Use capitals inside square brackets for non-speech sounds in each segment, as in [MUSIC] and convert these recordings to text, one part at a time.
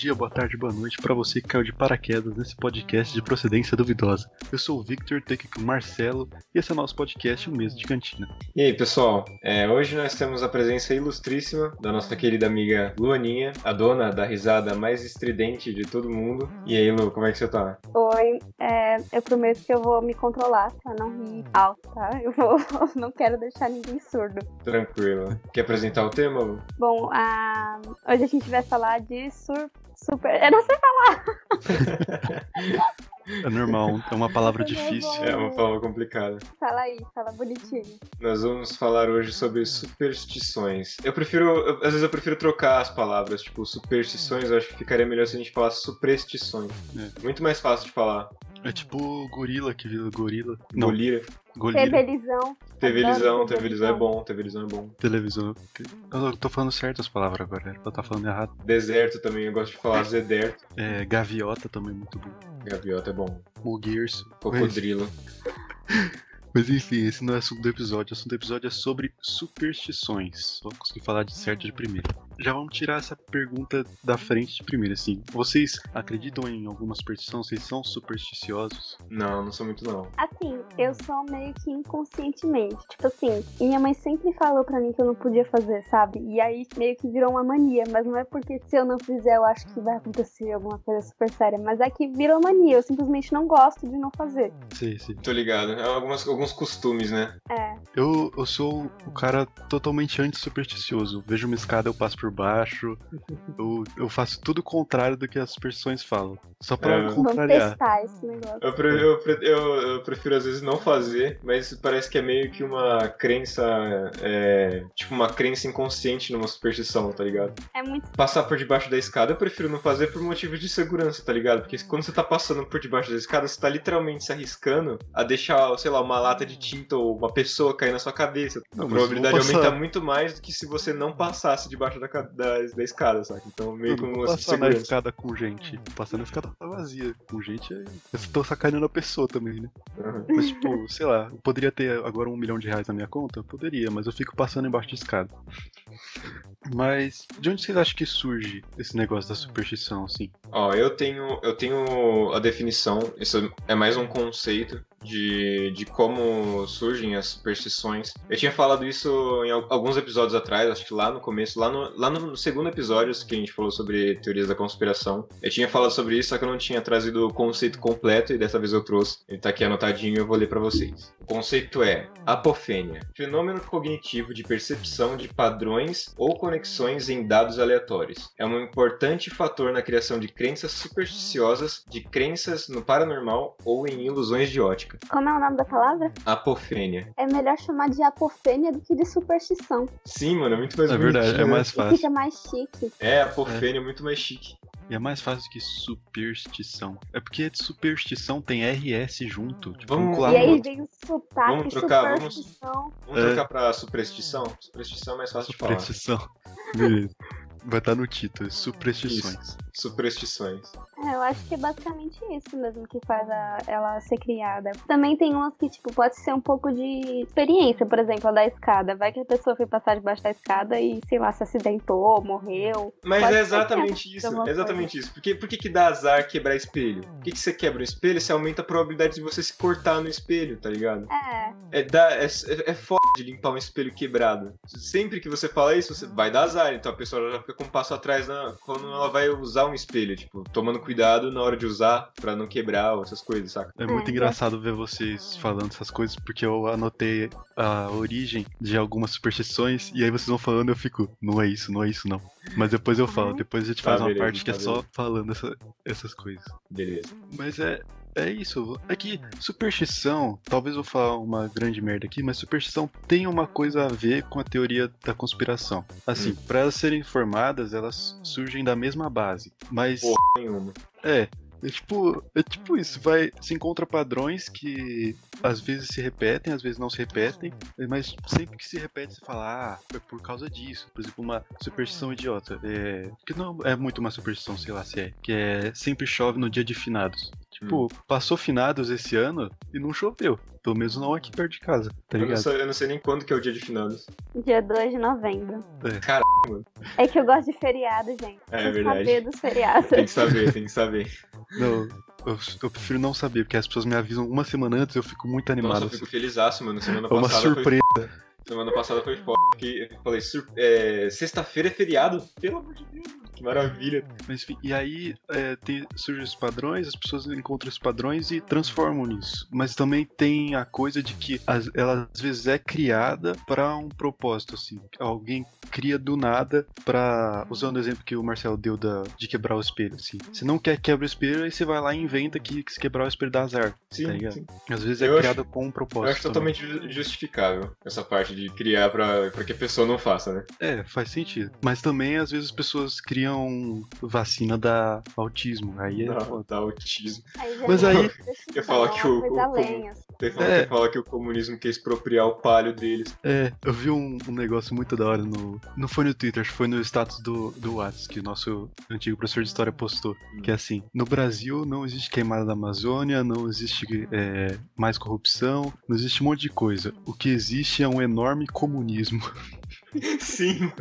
Dia, boa tarde, boa noite para você que caiu de paraquedas nesse podcast de procedência duvidosa. Eu sou o Victor, aqui com o Marcelo e esse é o nosso podcast O Mês de Cantina. E aí, pessoal, é, hoje nós temos a presença ilustríssima da nossa querida amiga Luaninha, a dona da risada mais estridente de todo mundo. E aí, Lu, como é que você tá? Oi, é, eu prometo que eu vou me controlar pra não rir alto, tá? [LAUGHS] Eu vou, não quero deixar ninguém surdo. Tranquilo. Quer apresentar o tema, Lu? Bom, a... hoje a gente vai falar de sur... super. Eu não sei falar! [LAUGHS] É normal, é uma palavra difícil. É uma palavra complicada. Fala aí, fala bonitinho. Nós vamos falar hoje sobre superstições. Eu prefiro, eu- às vezes eu prefiro trocar as palavras, tipo superstições, eu acho que ficaria melhor se a gente falasse superstições. É. Muito mais fácil de falar. É tipo gorila que vira gorila. Não, Golira. golira. Tevelizão. Tevelizão, é bom, tevelizão é bom. Televisão. Eu tô falando certo as palavras agora, pra eu tá falando errado. Deserto também, eu gosto de falar zederto. É, gaviota também é muito bom. Gaviota é bom. Moguirso. Mas, Cocodrilo. [LAUGHS] mas enfim, esse não é assunto do episódio. O assunto do episódio é sobre superstições. Só consegui falar de certo de primeira. Já vamos tirar essa pergunta da frente de primeira, assim. Vocês acreditam em alguma superstição? Vocês são supersticiosos? Não, não sou muito não. Assim, eu sou meio que inconscientemente. Tipo assim, minha mãe sempre falou pra mim que eu não podia fazer, sabe? E aí meio que virou uma mania. Mas não é porque se eu não fizer eu acho que vai acontecer alguma coisa super séria. Mas é que virou mania. Eu simplesmente não gosto de não fazer. Sei, sei. Tô ligado. É algumas, alguns costumes, né? É. Eu, eu sou o cara totalmente anti-supersticioso. Vejo uma escada, eu passo por baixo. Eu, eu faço tudo o contrário do que as superstições falam. Só pra É. Vamos contrariar. testar esse negócio. Eu, pre- eu pre- eu- eu prefiro às vezes não fazer, mas parece que é meio que uma crença, é, tipo uma crença inconsciente numa superstição, tá ligado? É muito. Passar por debaixo da escada eu prefiro não fazer por motivos de segurança, tá ligado? Porque quando você tá passando por debaixo da escada, você tá literalmente se arriscando a deixar, sei lá, uma lata de tinta ou uma pessoa cair na sua cabeça. Não, a probabilidade aumenta muito mais do que se você não passasse debaixo da, da, da escada, saca? Então meio que uma passar na escada com gente. Passar na escada tá vazia. Com gente, é- eu tô sacaneando a pessoa também, né? Uhum. Mas, tipo, sei lá, eu poderia ter agora um milhão de reais na minha conta? Eu poderia, mas eu fico passando embaixo de escada. Mas, de onde vocês acham que surge esse negócio da superstição, assim? Ó, eu tenho, eu tenho a definição, isso é mais um conceito de, de como surgem as superstições. Eu tinha falado isso em al- alguns episódios atrás, acho que lá no começo, lá no, lá no segundo episódio que a gente falou sobre teorias da conspiração. Eu tinha falado sobre isso, só que eu não tinha trazido o conceito completo e dessa vez eu trouxe. Ele tá aqui anotadinho e eu vou ler pra vocês. O conceito é apofênia, fenômeno cognitivo de percepção de padrões ou conexões em dados aleatórios. É um importante fator na criação de crenças supersticiosas, de crenças no paranormal ou em ilusões de ótica. Como é o nome da palavra? Apofênia. É melhor chamar de apofênia do que de superstição. Sim, mano, é muito mais É verdade, bonitinho, é né? mais E fácil. fica mais chique. É, apofênia é muito mais chique. E é mais fácil que superstição. É porque de superstição tem RS junto. Tipo, Vamos- um e aí vem o sotaque, Vamos trocar, vamos- superstição. Vamos É. trocar pra superstição? Superstição é mais fácil de falar. Superstição. [LAUGHS] Beleza. Vai estar no título, superstições. Superstições. É, eu acho que é basicamente isso mesmo que faz a- ela ser criada. Também tem umas que, tipo, pode ser um pouco de experiência, por exemplo, a da escada. Vai que a pessoa foi passar debaixo da escada e, sei lá, se acidentou, morreu. Mas Pode é exatamente isso, é exatamente isso. Por que, por que, que dá azar quebrar espelho? Por que, que você quebra o espelho? Você aumenta a probabilidade de você se cortar no espelho, tá ligado? É, É, dá, é, é, é foda de limpar um espelho quebrado. Sempre que você fala isso, você vai dar azar. Então a pessoa já fica com um passo atrás na, quando ela vai usar um espelho. Tipo, tomando cuidado na hora de usar pra não quebrar ou essas coisas, saca? É muito É, engraçado ver vocês falando essas coisas, porque eu anotei a origem de algumas superstições, e aí vocês vão falando e eu fico, não é isso, não é isso não. Mas depois eu falo, Uhum. depois a gente Tá, faz uma beleza, parte que é tá, só falando essa- essas coisas. Beleza. Mas é, é isso. É que superstição, talvez eu falar uma grande merda aqui, mas superstição tem uma coisa a ver com a teoria da conspiração. Assim, pra elas serem formadas, elas surgem da mesma base. Mas Porra. Nenhuma. é. É tipo, é tipo isso, vai, se encontra padrões que às vezes se repetem, às vezes não se repetem, mas sempre que se repete você fala, ah, é por causa disso. Por exemplo, uma superstição idiota, é, que não é muito uma superstição, sei lá se é, que é sempre chove no dia de finados. Tipo, passou finados esse ano e não choveu. Pelo menos não aqui perto de casa, tá Eu não, sei, eu não sei nem quando que é o dia de finados. Dia 2 de novembro. Cara, É que eu gosto de feriado, gente. É Preciso verdade. saber dos feriados. tem que saber, tem que saber. Não, eu, eu prefiro não saber, porque as pessoas me avisam uma semana antes eu fico muito animado. Nossa, eu assim. fico felizaço, mano. Semana É uma passada surpresa. foi. Semana passada foi foda. Eu falei, sur... é, sexta-feira é feriado. Pelo amor de Deus, mano, que maravilha. Mas enfim, e aí é, tem, surgem os padrões, as pessoas encontram esses padrões e transformam nisso. Mas também tem a coisa de que as- ela às vezes é criada para um propósito, assim. Alguém cria do nada pra. Usando o exemplo que o Marcelo deu da, de quebrar o espelho, assim. Você não quer quebrar o espelho, aí você vai lá e inventa que, que se quebrar o espelho dá azar. Sim, Tá ligado? sim. Às vezes é Eu acho- criada com um propósito. Eu acho também. totalmente ju- justificável essa parte de criar pra que a pessoa não faça, né? É, faz sentido. Mas também, às vezes, as pessoas criam vacina da autismo. Aí é Não, dá autismo. Aí Mas aí- falo dar que o- o-. Tem É. que fala que o comunismo quer expropriar o palio deles. É, eu vi um, um negócio muito da hora no. Não foi no Twitter, acho que foi no status do, do Whats, que o nosso antigo professor de história postou. Que é assim: no Brasil não existe queimada da Amazônia, não existe é, mais corrupção, não existe um monte de coisa. O que existe é um enorme comunismo. [LAUGHS] Sim,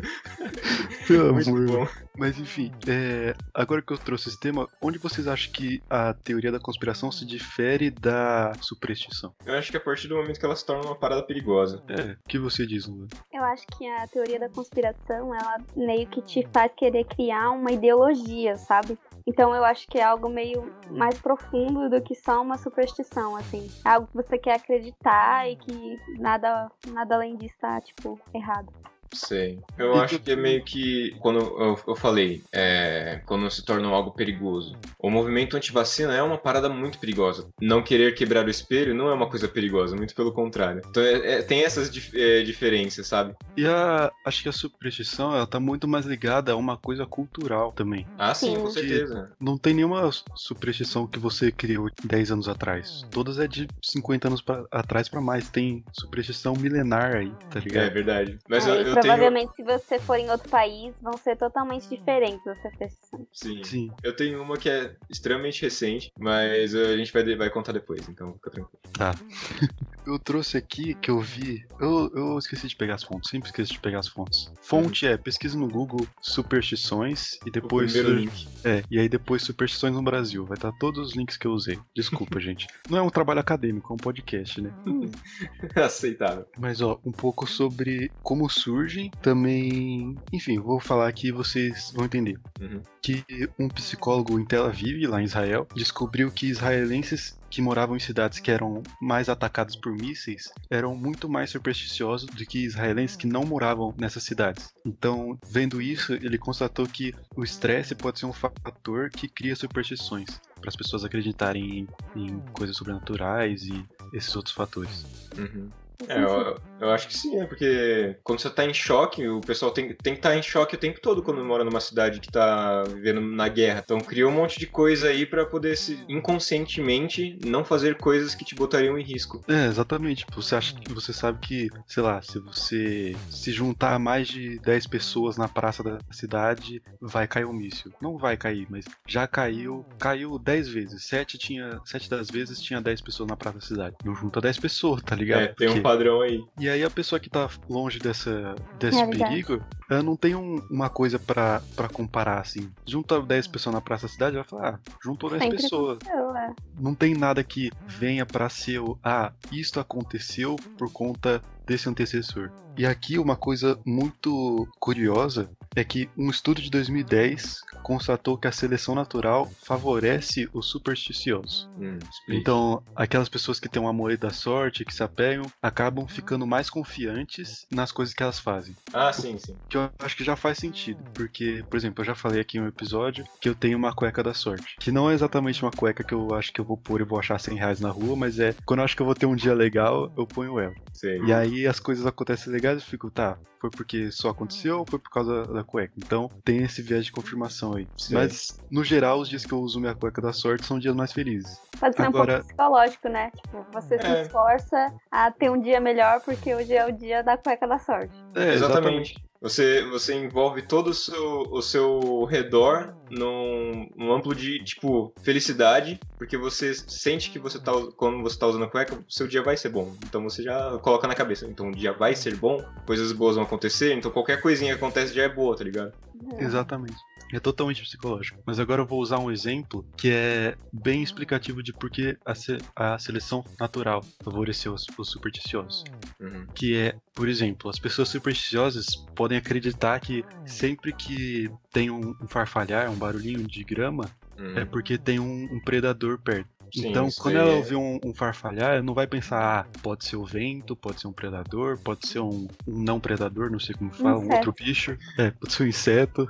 Pelo muito amor. bom. Mas enfim, é, agora que eu trouxe esse tema, onde vocês acham que a teoria da conspiração se difere da superstição? Eu acho que a partir do momento que ela se torna uma parada perigosa. É, o que você diz, Lula? Eu acho que a teoria da conspiração, ela meio que te faz querer criar uma ideologia, sabe? Então eu acho que é algo meio mais profundo do que só uma superstição, assim. É algo que você quer acreditar e que nada, nada além disso tá, tipo, errado. Sei. Eu acho que é meio que. Quando eu, eu falei, é, quando se torna algo perigoso. O movimento antivacina é uma parada muito perigosa. Não querer quebrar o espelho não é uma coisa perigosa, muito pelo contrário. Então é- é- tem essas dif- é, diferenças, sabe? E a, acho que a superstição, ela tá muito mais ligada a uma coisa cultural também. Ah, sim, com certeza. Não tem nenhuma superstição que você criou 10 anos atrás. Todas é de 50 anos pra, atrás pra mais. Tem superstição milenar aí, tá É ligado? verdade. Mas Aí, eu, eu tenho. provavelmente, se você for em outro país, vão ser totalmente diferentes as superstições. Sim. Sim. Eu tenho uma que é extremamente recente, mas a gente vai, vai contar depois, então fica tranquilo. Tá. [LAUGHS] Eu trouxe aqui que eu vi. Eu, eu esqueci de pegar as fontes, sempre esqueço de pegar as fontes. Fonte é pesquisa no Google superstições e depois. o primeiro link. É, e aí depois superstições no Brasil. Vai estar todos os links que eu usei. Desculpa, [LAUGHS] gente. Não é um trabalho acadêmico, é um podcast, né? [LAUGHS] Aceitável. Mas ó, um pouco sobre como surgem, também. Enfim, vou falar aqui e vocês vão entender. Uhum. Que um psicólogo em Tel Aviv, lá em Israel, descobriu que israelenses que moravam em cidades que eram mais atacadas por mísseis eram muito mais supersticiosos do que israelenses que não moravam nessas cidades. Então, vendo isso, ele constatou que o estresse pode ser um fator que cria superstições para as pessoas acreditarem em, em coisas sobrenaturais e esses outros fatores. Uhum. É, eu, eu acho que sim, né? Porque quando você tá em choque, o pessoal tem, tem que estar em choque o tempo todo quando mora numa cidade que tá vivendo na guerra. Então criou um monte de coisa aí pra poder se inconscientemente não fazer coisas que te botariam em risco. É, exatamente. Tipo, Você acha que você sabe que, sei lá, se você se juntar mais de 10 pessoas na praça da cidade, vai cair um míssil. Não vai cair, mas já caiu, caiu 10 vezes. 7 tinha, sete das vezes tinha 10 pessoas na praça da cidade. Não junta 10 pessoas, tá ligado? É, tem um Porque- padrão aí. E aí a pessoa que tá longe dessa, desse É perigo, ela não tem um- uma coisa pra, pra comparar, assim. Junta 10 pessoas na praça da cidade, ela fala, ah, juntou 10 Sempre pessoas é. não tem nada que venha pra ser o ah, isto aconteceu por conta desse antecessor. E aqui uma coisa muito curiosa é que um estudo de 2010 constatou que a seleção natural favorece os supersticiosos. Hum. Então, aquelas pessoas que têm um amor da sorte, que se apegam, acabam ficando mais confiantes nas coisas que elas fazem. Ah, sim, sim. Que eu acho que já faz sentido. Porque, por exemplo, eu já falei aqui em um episódio que eu tenho uma cueca da sorte. Que não é exatamente uma cueca que eu acho que eu vou pôr e vou achar 100 reais na rua, mas é quando eu acho que eu vou ter um dia legal, eu ponho ela. Sei. E aí as coisas acontecem legais e eu fico, tá, foi porque só aconteceu ou foi por causa da cueca? Então tem esse viés de confirmação aí. Sei. Mas, no geral, os dias que eu uso minha cueca da sorte são dias mais felizes. Pode ser um Agora- pouco psicológico, né? Tipo, você se É. esforça a ter um dia melhor porque hoje é o dia da cueca da sorte. É, Exatamente. Você, você envolve todo o seu, o seu redor num, num amplo de, tipo, felicidade, porque você sente que você tá, quando você tá usando a cueca, seu dia vai ser bom. Então você já coloca na cabeça. Então o dia vai ser bom, coisas boas vão acontecer, então qualquer coisinha que acontece já é boa, tá ligado? Exatamente. É totalmente psicológico. Mas agora eu vou usar um exemplo que é bem explicativo de por que a, se- a seleção natural favoreceu os, os supersticiosos. Uhum. Que é, por exemplo, as pessoas supersticiosas podem acreditar que sempre que tem um, um farfalhar, um barulhinho de grama, Uhum. é porque tem um, um predador perto. Sim, então, quando aí ela ouvir um, um farfalhar, ela não vai pensar, ah, pode ser o vento, pode ser um predador, pode ser um, um não predador, não sei como fala, um Inseto. outro bicho, é, pode ser um inseto,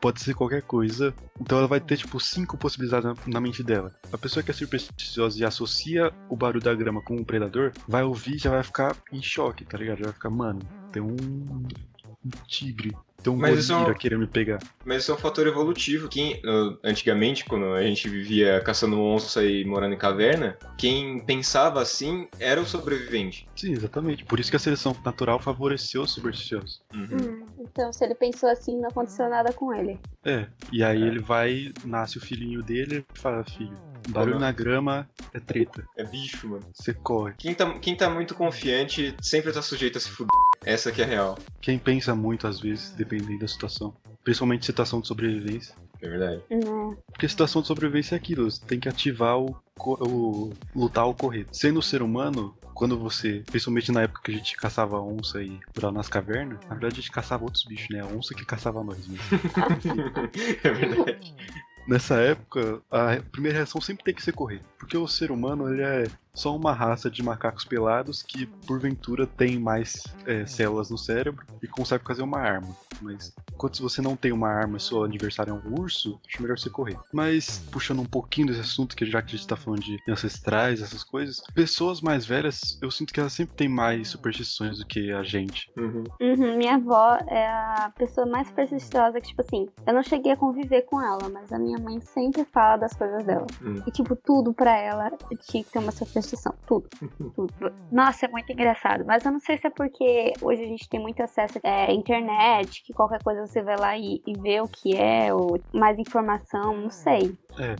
pode ser qualquer coisa. Então ela vai ter, tipo, cinco possibilidades na, na mente dela. A pessoa que é supersticiosa e associa o barulho da grama com um predador, vai ouvir e já vai ficar em choque, tá ligado? Já vai ficar, mano, tem um, um tigre, tem um Mas isso é um- querendo me pegar. Mas isso é um fator evolutivo. Quem, antigamente, quando a gente vivia caçando onça e morando em caverna, quem pensava assim era o sobrevivente. Sim, exatamente. Por isso que a seleção natural favoreceu os supersticiosos. Uhum. Hum, então, se ele pensou assim, não aconteceu nada com ele. É, e aí É. ele vai, nasce o filhinho dele e fala, filho, barulho na grama é treta, É bicho, mano. você corre. Quem tá, quem tá muito confiante sempre tá sujeito a se fuder. Essa que é a real. Quem pensa muito às vezes, dependendo da situação, principalmente situação de sobrevivência. É verdade. Né? Porque situação de sobrevivência é aquilo, você tem que ativar o, o lutar ou correr. Sendo ser humano, quando você, principalmente na época que a gente caçava onça e lá nas cavernas, na verdade a gente caçava outros bichos, né? A onça que caçava nós. Mas... [LAUGHS] é verdade. Nessa época, a primeira reação sempre tem que ser correr. Porque o ser humano ele é só uma raça de macacos pelados que, porventura, tem mais é, células no cérebro e consegue fazer uma arma. Mas enquanto se você não tem uma arma e seu adversário é um urso, acho melhor você correr. Mas, puxando um pouquinho desse assunto, que já que a gente tá falando de ancestrais, essas coisas, pessoas mais velhas, eu sinto que elas sempre têm mais superstições do que a gente. Uhum. Uhum, minha avó é a pessoa mais supersticiosa que, tipo assim, eu não cheguei a conviver com ela, mas a minha mãe sempre fala das coisas dela. Hum. E, tipo, tudo pra ela tinha que ter uma superstição. Tudo. tudo. Nossa, é muito engraçado. Mas eu não sei se é porque hoje a gente tem muito acesso à internet, que qualquer coisa você vai lá e, e vê o que é, ou mais informação, não sei.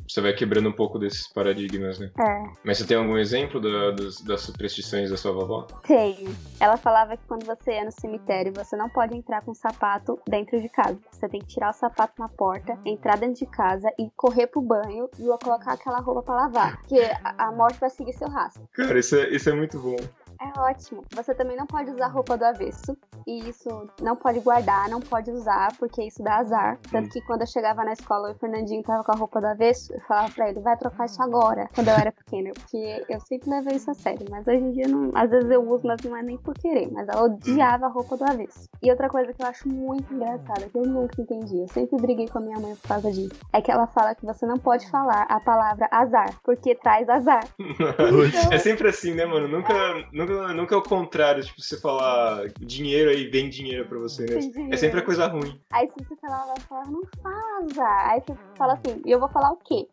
Você vai quebrando um pouco desses paradigmas, né? É. Mas você tem algum exemplo da- das, das superstições da sua vovó? Tenho. Ela falava que quando você é no cemitério, você não pode entrar com sapato dentro de casa. Você tem que tirar o sapato na porta, entrar dentro de casa e correr pro banho e colocar aquela roupa pra lavar. Porque a, a morte vai seguir seu rastro. Cara, isso é, isso é muito bom. É ótimo. Você também não pode usar roupa do avesso. E isso não pode guardar, não pode usar, porque isso dá azar. Tanto que quando eu chegava na escola e o Fernandinho tava com a roupa do avesso, eu falava pra ele, vai trocar isso agora, quando eu era pequena. Porque eu sempre levei isso a sério. Mas hoje em dia, não, às vezes eu uso, mas não é nem por querer. Mas ela odiava a roupa do avesso. E outra coisa que eu acho muito engraçada, que eu nunca entendi, eu sempre briguei com a minha mãe por causa disso, é que ela fala que você não pode falar a palavra azar, porque traz azar. [LAUGHS] Então, É sempre assim, né, mano? Nunca, nunca, nunca é o contrário, tipo, você falar dinheiro aí vem dinheiro pra você, né? É sempre a coisa ruim. Aí se você falar, ela vai falar, não faz azar. Aí você fala assim, e eu vou falar o quê?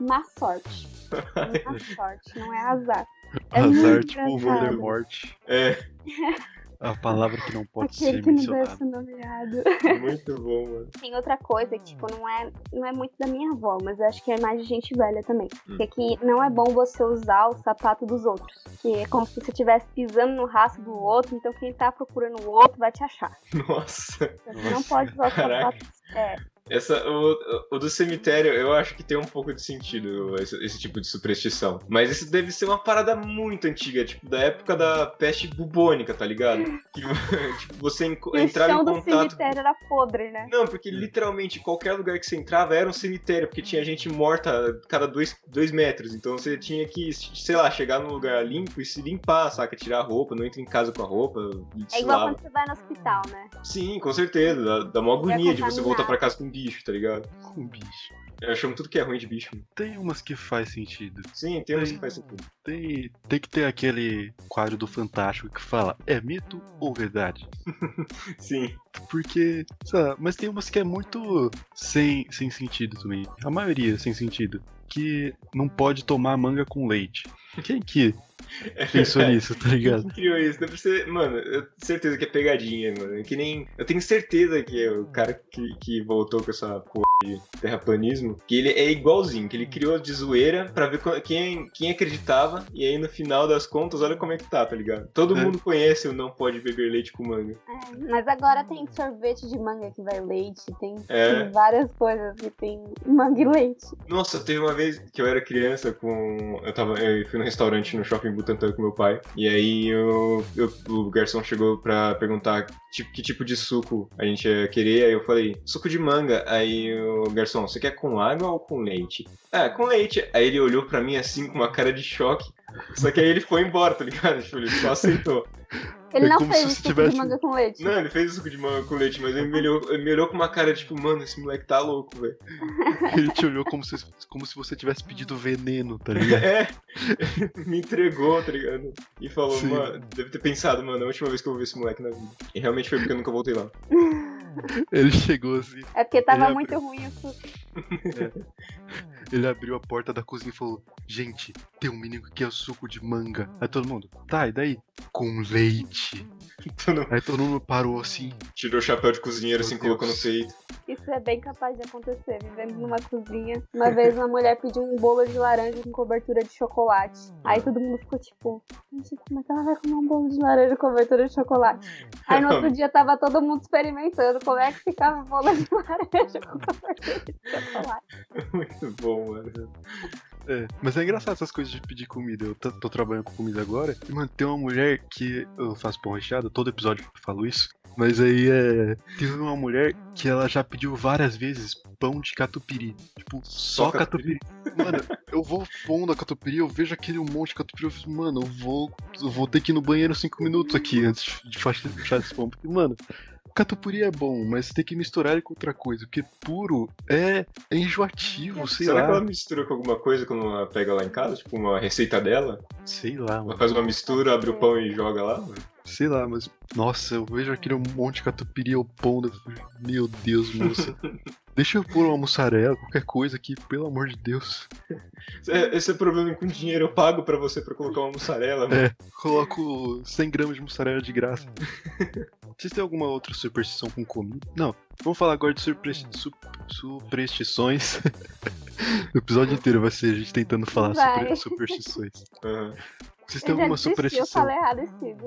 Má sorte. [LAUGHS] Má sorte, não é azar. É Azar, muito tipo. Voldemort. É, [LAUGHS] A palavra que não [LAUGHS] pode Aquele ser que não deve ser nomeado. muito bom, mano. Tem outra coisa que, tipo, não é, não é muito da minha avó, mas eu acho que é mais de gente velha também. Hum. Que é que não é bom você usar o sapato dos outros. Que é como se você estivesse pisando no rastro do outro, então quem tá procurando o outro vai te achar. Nossa. Você não pode usar o Caraca. sapato. É, Essa, o, o do cemitério, eu acho que tem um pouco de sentido esse, esse tipo de superstição. Mas isso deve ser uma parada muito antiga, tipo, da época da peste bubônica, tá ligado? Que [LAUGHS] tipo, você enco- e o entrava em do contato. cemitério era podre, né? Não, porque literalmente qualquer lugar que você entrava era um cemitério, porque tinha gente morta a cada dois, dois metros. Então você tinha que, sei lá, chegar num lugar limpo e se limpar, saca? Tirar a roupa, não entra em casa com a roupa, É igual lava. quando você vai no hospital, né? Sim, com certeza. Dá, dá uma agonia de você voltar pra casa com bicho, tá ligado? Um bicho. Eu chamo tudo que é ruim de bicho. mano. Tem umas que faz sentido. Sim, tem uns que faz sentido. Tem, tem que ter aquele quadro do Fantástico que fala, é mito ou verdade? [LAUGHS] Sim. Porque, sei lá, mas tem umas que é muito sem, sem sentido também. A maioria sem sentido. Que não pode tomar manga com leite. Quem que [LAUGHS] pensou nisso, tá ligado? Quem criou isso? Deve ser, mano, eu tenho certeza que é pegadinha, mano. Que nem. Eu tenho certeza que é o cara que, que voltou com essa porra de terraplanismo, que ele é igualzinho, que ele criou de zoeira pra ver quem, quem acreditava, e aí no final das contas, olha como é que tá, tá ligado? Todo É. mundo conhece o não pode beber leite com manga. É, mas agora tem sorvete de manga que vai leite, tem, É. tem várias coisas que tem manga e leite. Nossa, teve uma vez que eu era criança com. Eu tava. Eu fui no restaurante no shopping Butantã com meu pai. E aí eu, eu- o garçom chegou pra perguntar tipo, que tipo de suco a gente ia querer. Aí eu falei, suco de manga. Aí o garçom, você quer com água ou com leite? Ah, com leite. Aí ele olhou pra mim assim com uma cara de choque. Só que aí ele foi embora, tá ligado? Tipo, ele só aceitou. Ele É não fez suco tivesse- de manga com leite. Não, ele fez o suco de manga com leite, mas ele me olhou, ele me olhou com uma cara tipo, mano, esse moleque tá louco, velho. [LAUGHS] Ele te olhou como se, como se você tivesse pedido veneno, tá [LAUGHS] ligado? É, [LAUGHS] me entregou, tá ligado? E falou, Sim. mano, deve ter pensado, mano, é a última vez que eu vou ver esse moleque na vida. E realmente foi porque eu nunca voltei lá. Ele chegou assim, É porque tava muito ruim o suco. Ele abriu a porta da cozinha e falou: Gente, tem um menino que quer suco de manga. Aí todo mundo, tá, e daí? Com leite. [LAUGHS] Aí todo mundo parou assim. Tirou o chapéu de cozinheiro, Meu assim, colocou no Deus. peito. Isso é bem capaz de acontecer. Vivendo numa cozinha. Uma vez uma mulher pediu um bolo de laranja com cobertura de chocolate. Aí todo mundo ficou tipo, gente, como é que ela vai comer um bolo de laranja com cobertura de chocolate? Aí no outro dia tava todo mundo experimentando como é que ficava o bolo de [LAUGHS] laranja com cobertura de chocolate. [LAUGHS] Muito bom, mano. É, mas é engraçado essas coisas de pedir comida. Eu tô, trabalhando com comida agora. E, mano, tem uma mulher que eu faço pão recheado, todo episódio eu falo isso. Mas aí é. Teve uma mulher que ela já pediu várias vezes pão de catupiry. Tipo, só, Só catupiry. Mano, eu vou pão da catupiry, eu vejo aquele monte de catupiry, eu fico, mano, eu vou. Eu vou ter que ir no banheiro cinco minutos aqui antes de fechar esse pão. Porque, mano, catupiry é bom, mas tem que misturar ele com outra coisa. Porque puro é, é enjoativo, sei Será lá. que ela mistura com alguma coisa quando ela pega lá em casa? Tipo, uma receita dela? Sei lá, mano. Ela faz uma mistura, abre o pão e joga lá? mano? Sei lá, mas. Nossa, eu vejo aquele monte de catupiry ao pão. Meu Deus, moça. [LAUGHS] Deixa eu pôr uma mussarela, qualquer coisa aqui, pelo amor de Deus. É, Esse é o problema com dinheiro. Eu pago pra você pra colocar uma mussarela, mano. É. Coloco 100 gramas de mussarela de graça. Vocês têm alguma outra superstição com comida? Não. Vamos falar agora de su- superstições. [LAUGHS] o episódio inteiro vai ser a gente tentando falar Vai. sobre superstições. Aham. Vocês têm alguma desisti, eu superstição? falei errado esse sigo.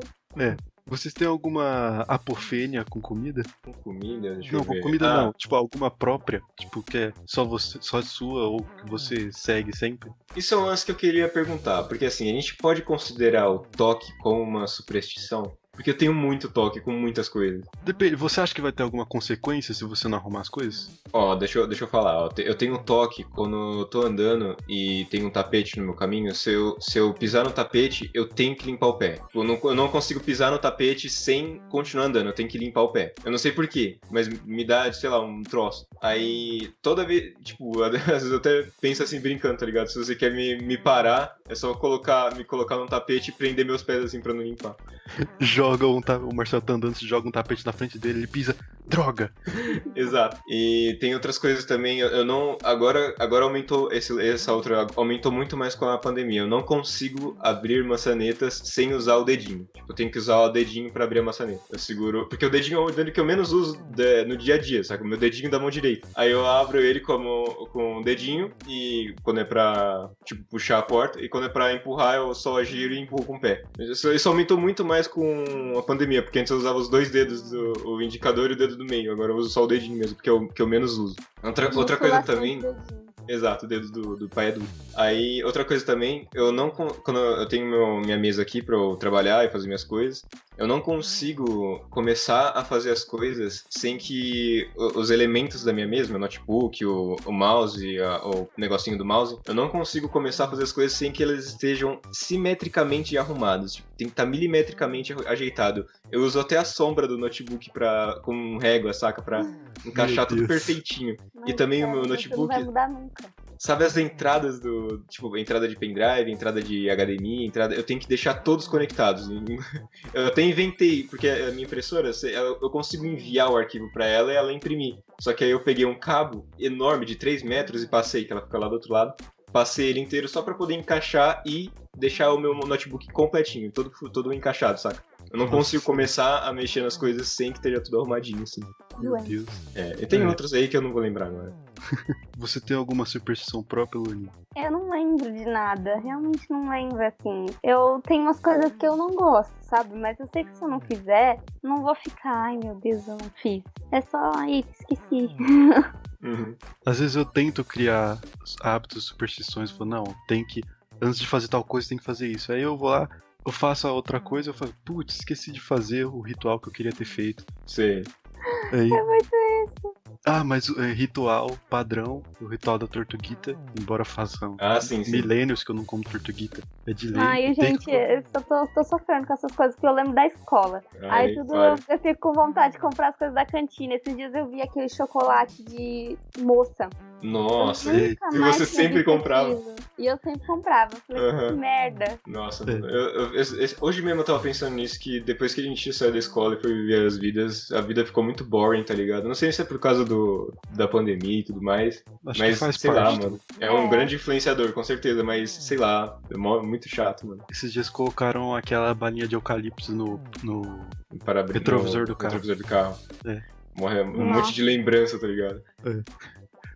Vocês têm alguma apofênia com comida? Com comida, deixa Não, com comida Ah, não. Tipo, alguma própria. Tipo, que é só você, só sua ou que você segue sempre. Isso é um lance que eu queria perguntar, porque assim, a gente pode considerar o toque como uma superstição? Porque eu tenho muito toque com muitas coisas. Depende, você acha que vai ter alguma consequência se você não arrumar as coisas? Ó, deixa eu, deixa eu falar, ó, eu tenho toque quando eu tô andando e tem um tapete no meu caminho, se eu, se eu pisar no tapete, eu tenho que limpar o pé. Eu não, eu não consigo pisar no tapete sem continuar andando, eu tenho que limpar o pé. Eu não sei porquê, mas me dá, sei lá, um troço. Aí, toda vez, tipo, [LAUGHS] às vezes eu até penso assim, brincando, tá ligado? Se você quer me, me parar, é só colocar, me colocar num tapete e prender meus pés assim pra não limpar. [LAUGHS] Joga um ta... O Marcelo tá andando, você joga um tapete na frente dele, ele pisa. Droga! [LAUGHS] Exato. E tem outras coisas também. Eu, não. Agora, agora aumentou. Esse, essa outra. Aumentou muito mais com a pandemia. Eu não consigo abrir maçanetas sem usar o dedinho. Tipo, eu tenho que usar o dedinho pra abrir a maçaneta. Eu seguro. Porque o dedinho é o dedo que eu menos uso de- no dia a dia, sabe? O meu dedinho da mão direita. Aí eu abro ele como, com o dedinho. E quando é pra, tipo, puxar a porta. E quando é pra empurrar, eu só giro e empurro com o pé. Isso, isso aumentou muito mais com a pandemia. Porque antes eu usava os dois dedos, do, o indicador e o dedo do meio. Agora eu uso só o dedinho mesmo, porque é o que eu menos uso. Outra, outra coisa também. Exato, o dedo do, do pai adulto. Aí, outra coisa também, eu não. Quando eu tenho meu- minha mesa aqui pra eu trabalhar e fazer minhas coisas, eu não consigo começar a fazer as coisas sem que o- os elementos da minha mesa, meu notebook, o, o mouse, a- o negocinho do mouse, eu não consigo começar a fazer as coisas sem que elas estejam simetricamente arrumadas. Tipo, tem que estar milimetricamente ajeitado. Eu uso até a sombra do notebook pra, com régua, saca? Pra encaixar tudo perfeitinho. Mas, também o cara, meu notebook- Não vai mudar nunca. Sabe as entradas do. Tipo, entrada de pendrive, entrada de HDMI, entrada. Eu tenho que deixar todos conectados. [LAUGHS] Eu até inventei, porque a minha impressora, eu consigo enviar o arquivo pra ela e ela imprimir. Só que aí eu peguei um cabo enorme de 3 metros e passei, que ela fica lá do outro lado. passei ele inteiro só pra poder encaixar e deixar o meu notebook completinho, todo, todo encaixado, saca? Eu não Nossa. consigo começar a mexer nas coisas sem que esteja tudo arrumadinho, assim. Meu. Deus. É, e tem É. outros aí que eu não vou lembrar agora. Você tem alguma superstição própria, Luane? Eu não lembro de nada, realmente não lembro assim. Eu tenho umas coisas que eu não gosto, sabe? Mas eu sei que se eu não fizer, não vou ficar, ai meu Deus, eu não fiz. É só, ai, esqueci. Uhum. Às vezes eu tento criar hábitos, superstições, eu falo, não, tem que. Antes de fazer tal coisa, tem que fazer isso. Aí eu vou lá, eu faço a outra coisa, eu falo, putz, esqueci de fazer o ritual que eu queria ter feito. Sei. Aí, É muito isso. Ah, mas é, ritual padrão, o ritual da tortuguita, embora façam Ah, sim, sim. milênios que eu não como tortuguita, é de lei. Ai, gente, que- eu só tô, tô sofrendo com essas coisas que eu lembro da escola. Aí tudo vai. eu, fico com vontade de comprar as coisas da cantina. Esses dias eu vi aquele chocolate de moça. Nossa, e- você sempre comprava? E eu sempre comprava. Falei, que merda. nossa. É. Eu- eu- eu- hoje mesmo eu tava pensando nisso, que depois que a gente saiu da escola e foi viver as vidas, a vida ficou muito boring, tá ligado? Não sei se é por causa do, da pandemia e tudo mais, Acho mas que faz sei parte. lá, mano. É um É. grande influenciador, com certeza, mas sei lá, é muito chato, mano. Esses dias colocaram aquela balinha de eucalipto no, no Para Retrovisor no do carro. Retrovisor do carro. É. Morre um Nossa. monte de lembrança, tá ligado?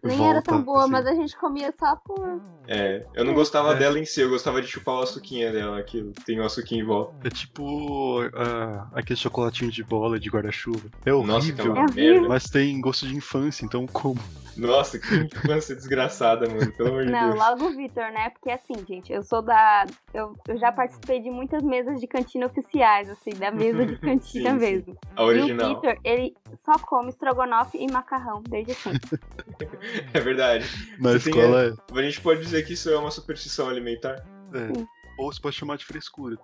Nem volta, era tão boa, assim. mas a gente comia só por. É, eu não gostava É. dela em si, eu gostava de chupar o açuquinha dela, que tem o açuquinho em volta. É tipo ah, aquele chocolatinho de bola de guarda-chuva. É horrível, Nossa, que é É uma merda. mas tem gosto de infância, então como? Nossa, que infância desgraçada, mano, pelo amor de Não, Deus. logo o Vitor, né? Porque assim, gente, eu sou da. Eu, eu já participei de muitas mesas de cantina oficiais, assim, da mesa de [LAUGHS] cantina Sim, sim. mesmo. A E o original. Vitor, ele só come estrogonofe e macarrão desde sempre. [LAUGHS] É verdade. Na Você tem escola A gente pode dizer que isso é uma superstição alimentar? é, é. Ou você pode chamar de frescura.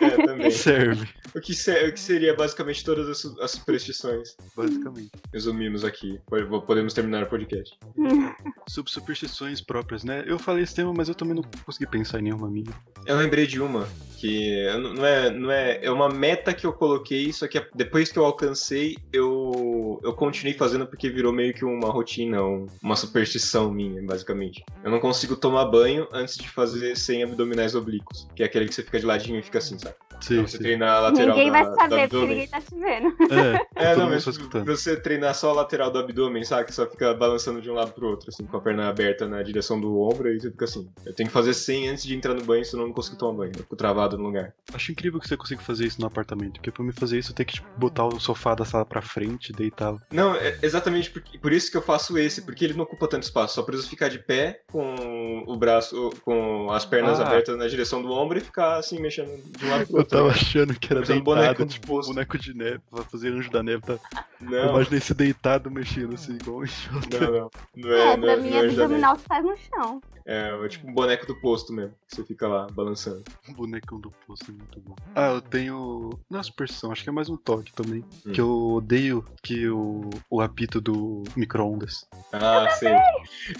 É, também. [LAUGHS] Serve, o, que se- o que seria basicamente todas as, as superstições? basicamente. Resumimos aqui. Po- Podemos terminar o podcast. [LAUGHS] Sobre superstições próprias, né? Eu falei esse tema, mas eu também não consegui pensar em nenhuma minha. Eu lembrei de uma, que não é, não é, é uma meta que eu coloquei, só que depois que eu alcancei, eu, eu continuei fazendo porque virou meio que uma rotina, um- uma superstição minha, basicamente. Eu não consigo tomar banho antes de fazer sem abdominais oblíquos, que é aquele que você fica de ladinho e fica assim, sabe? Sim, Então você sim. treina a lateral ninguém vai da, saber, porque ninguém tá te vendo. É, [LAUGHS] É, não, mas você treinar só a lateral do abdômen, sabe? Que só fica balançando de um lado pro outro, assim, com a perna aberta na direção do ombro, aí você fica assim. Eu tenho que fazer 100 antes de entrar no banho, senão eu não consigo tomar banho. Eu fico travado no lugar. Acho incrível que você consiga fazer isso no apartamento, porque pra mim fazer isso eu tenho que tipo, botar o sofá da sala pra frente, deitar. Não, é exatamente por, por isso que eu faço esse, porque ele não ocupa tanto espaço. Só preciso ficar de pé com o braço, com as pernas Ah. abertas na direção do ombro e ficar assim, mexendo de um lado pro outro. [LAUGHS] tava achando que era deitado, boneco de tipo boneco de neve, pra fazer anjo da neve. Tá? Eu Não, imaginei esse deitado mexendo assim, igual um enxota. não, não. Não É, é, não pra mim, é abdominal se faz no chão. É, é tipo um boneco do posto mesmo, que você fica lá balançando. Um bonecão do posto é muito bom. Ah, eu tenho. Não é superstição, acho que é mais um toque também. Hum. Que eu odeio que o, o apito do micro-ondas. Ah, sei.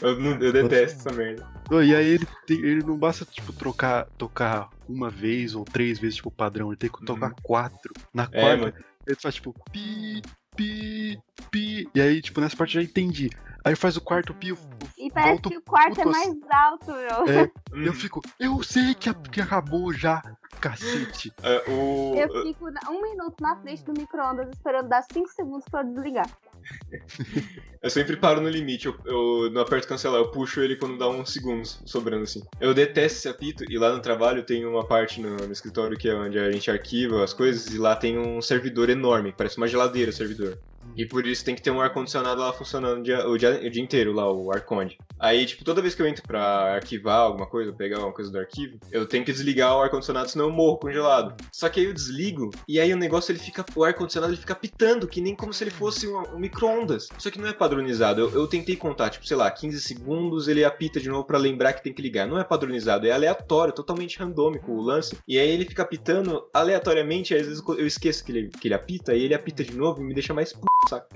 Eu, não- eu detesto essa merda. Oh, E aí ele, tem- ele não basta, tipo, trocar, tocar uma vez ou três vezes, tipo, padrão. Ele tem que tocar quatro. Na É, quarta, mano. ele faz, tipo, pi, pi, pi. E aí, tipo, nessa parte eu já entendi. Aí faz o quarto pi, eu, E parece volto que o quarto é puto mais alto, meu. É, Hum. [LAUGHS] eu fico, eu sei que, a- que acabou já, cacete. É, o... Eu fico na- um minuto na frente do micro-ondas esperando dar 5 segundos pra eu desligar. [LAUGHS] Eu sempre paro no limite, eu, eu não aperto cancelar, eu puxo ele quando dá uns segundos sobrando assim. Eu detesto esse apito e lá no trabalho tem uma parte no, no escritório que é onde a gente arquiva as coisas e lá tem um servidor enorme, parece uma geladeira o servidor. E por isso tem que ter um ar-condicionado lá funcionando o dia, o, dia, o dia inteiro, lá, o ar-conde. Aí, tipo, toda vez que eu entro pra arquivar alguma coisa, pegar alguma coisa do arquivo, eu tenho que desligar o ar-condicionado, senão eu morro congelado. Só que aí eu desligo, e aí o negócio, ele fica, o ar-condicionado, ele fica pitando, que nem como se ele fosse um, um micro-ondas. Só que não é padronizado. Eu, eu tentei contar, tipo, sei lá, 15 segundos, ele apita de novo pra lembrar que tem que ligar. Não é padronizado, é aleatório, totalmente randômico o lance. E aí ele fica apitando aleatoriamente, às vezes eu esqueço que ele, que ele apita, e ele apita de novo e me deixa mais saca?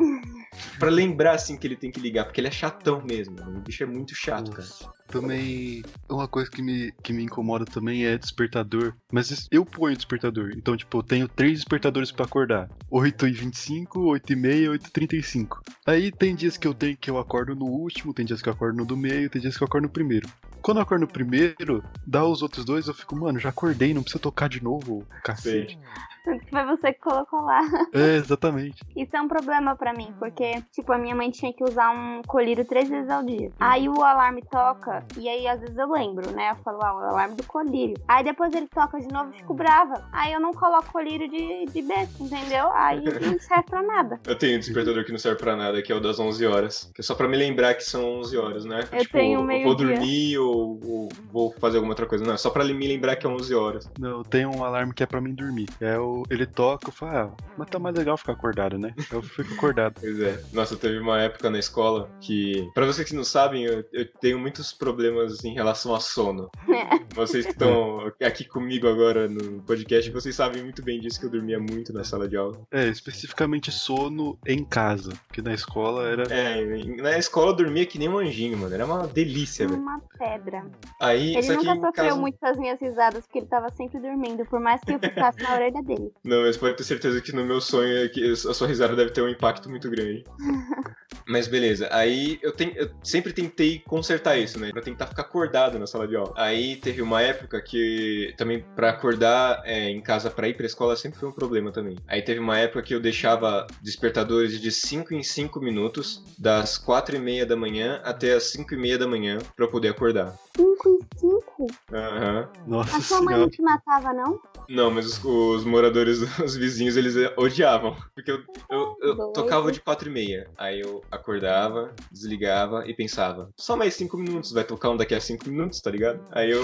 Pra lembrar, assim, que ele tem que ligar, porque ele é chatão mesmo. O bicho é muito chato, cara. Nossa, também. Uma coisa que me, que me incomoda também é despertador. Mas eu ponho despertador. Então, tipo, eu tenho três despertadores pra acordar: 8h25, 8h30 e 8h35. Aí tem dias que eu tenho que eu acordo no último, tem dias que eu acordo no do meio, tem dias que eu acordo no primeiro. Quando eu acordo no primeiro, dá os outros dois, eu fico, mano, já acordei, não precisa tocar de novo, cacete. Foi você que colocou lá. É, exatamente. [LAUGHS] Isso é um problema pra mim, porque, tipo, a minha mãe tinha que usar um colírio três vezes ao dia. Aí o alarme toca, e aí às vezes eu lembro, né? Eu falo, ah, o alarme do colírio. Aí depois ele toca de novo e fico brava. Aí eu não coloco colírio de, de besta, entendeu? Aí [LAUGHS] não serve pra nada. Eu tenho um despertador que não serve pra nada, que é o das 11 horas. Que é só pra me lembrar que são 11 horas, né? Eu tenho eu meio vou dia. dormir ou, ou vou fazer alguma outra coisa. Não, é só pra me lembrar que é 11 horas. Não, eu tenho um alarme que é pra mim dormir. É o, ele toca, eu falo, ah, mas tá mais legal ficar acordado, né? Eu fico acordado. Pois é. Nossa, teve uma época na escola que, pra vocês que não sabem, eu, eu tenho muitos problemas em relação a sono. [LAUGHS] Vocês que estão aqui comigo agora no podcast, vocês sabem muito bem disso que eu dormia muito na sala de aula. É, especificamente sono em casa. Porque na escola era. É, na escola eu dormia que nem um anjinho, mano. Era uma delícia, velho. Uma pedra. Aí, Ele que nunca sofreu casa... muito com as minhas risadas, porque ele tava sempre dormindo, por mais que eu ficasse na orelha dele. Não, mas pode ter certeza que no meu sonho é que a sua risada deve ter um impacto muito grande. [LAUGHS] Mas beleza, aí eu, ten- eu sempre tentei consertar isso, né? Pra tentar ficar acordado na sala de aula. Aí teve uma época que também pra acordar é, em casa pra ir pra escola sempre foi um problema também. Aí teve uma época que eu deixava despertadores de 5 em 5 minutos, das 4 e meia da manhã até as 5 e meia da manhã pra eu poder acordar. Cinco em cinco? Aham. Nossa A sua mãe senhora. não te matava, não? Não, mas os, os moradores, [LAUGHS] os vizinhos, eles odiavam. Porque eu, eu, eu Doido. tocava de quatro e meia. Aí eu acordava, desligava e pensava, só mais cinco minutos, vai tocar um daqui a cinco minutos, tá ligado? Aí eu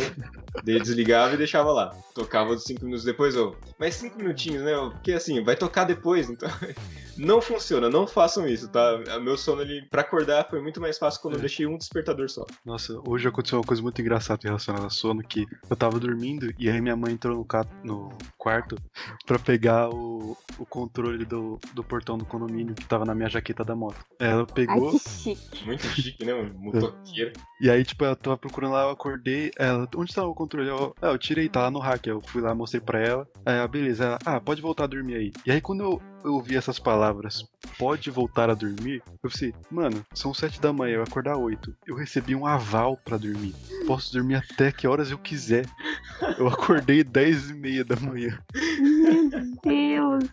de- desligava e deixava lá. Tocava os cinco minutos depois, eu, mais cinco minutinhos, né? Porque assim, vai tocar depois, então. [LAUGHS] Não funciona, não façam isso, tá? Meu sono, ele, pra acordar, foi muito mais fácil quando eu É. deixei um despertador só. Nossa, hoje aconteceu uma coisa muito engraçada relacionada a sono, que eu tava dormindo e aí minha mãe entrou no, ca- no quarto pra pegar o, o controle do, do portão do condomínio que tava na minha jaqueta da moto. Ela Ai, pegou que chique. Muito chique, né, mano? Motoqueiro. e aí, tipo, ela tava procurando lá, eu acordei. Ela, onde tá o controle? Eu, ah, eu tirei, tá lá no hack. Eu fui lá, mostrei pra ela. Aí, ela, beleza. Ela, ah, pode voltar a dormir aí. E aí, quando eu, eu ouvi essas palavras, pode voltar a dormir, eu pensei, mano, são sete da manhã, eu acordar oito. Eu recebi um aval pra dormir. Posso dormir até que horas eu quiser. Eu acordei dez e meia da manhã, [LAUGHS] Meu Deus.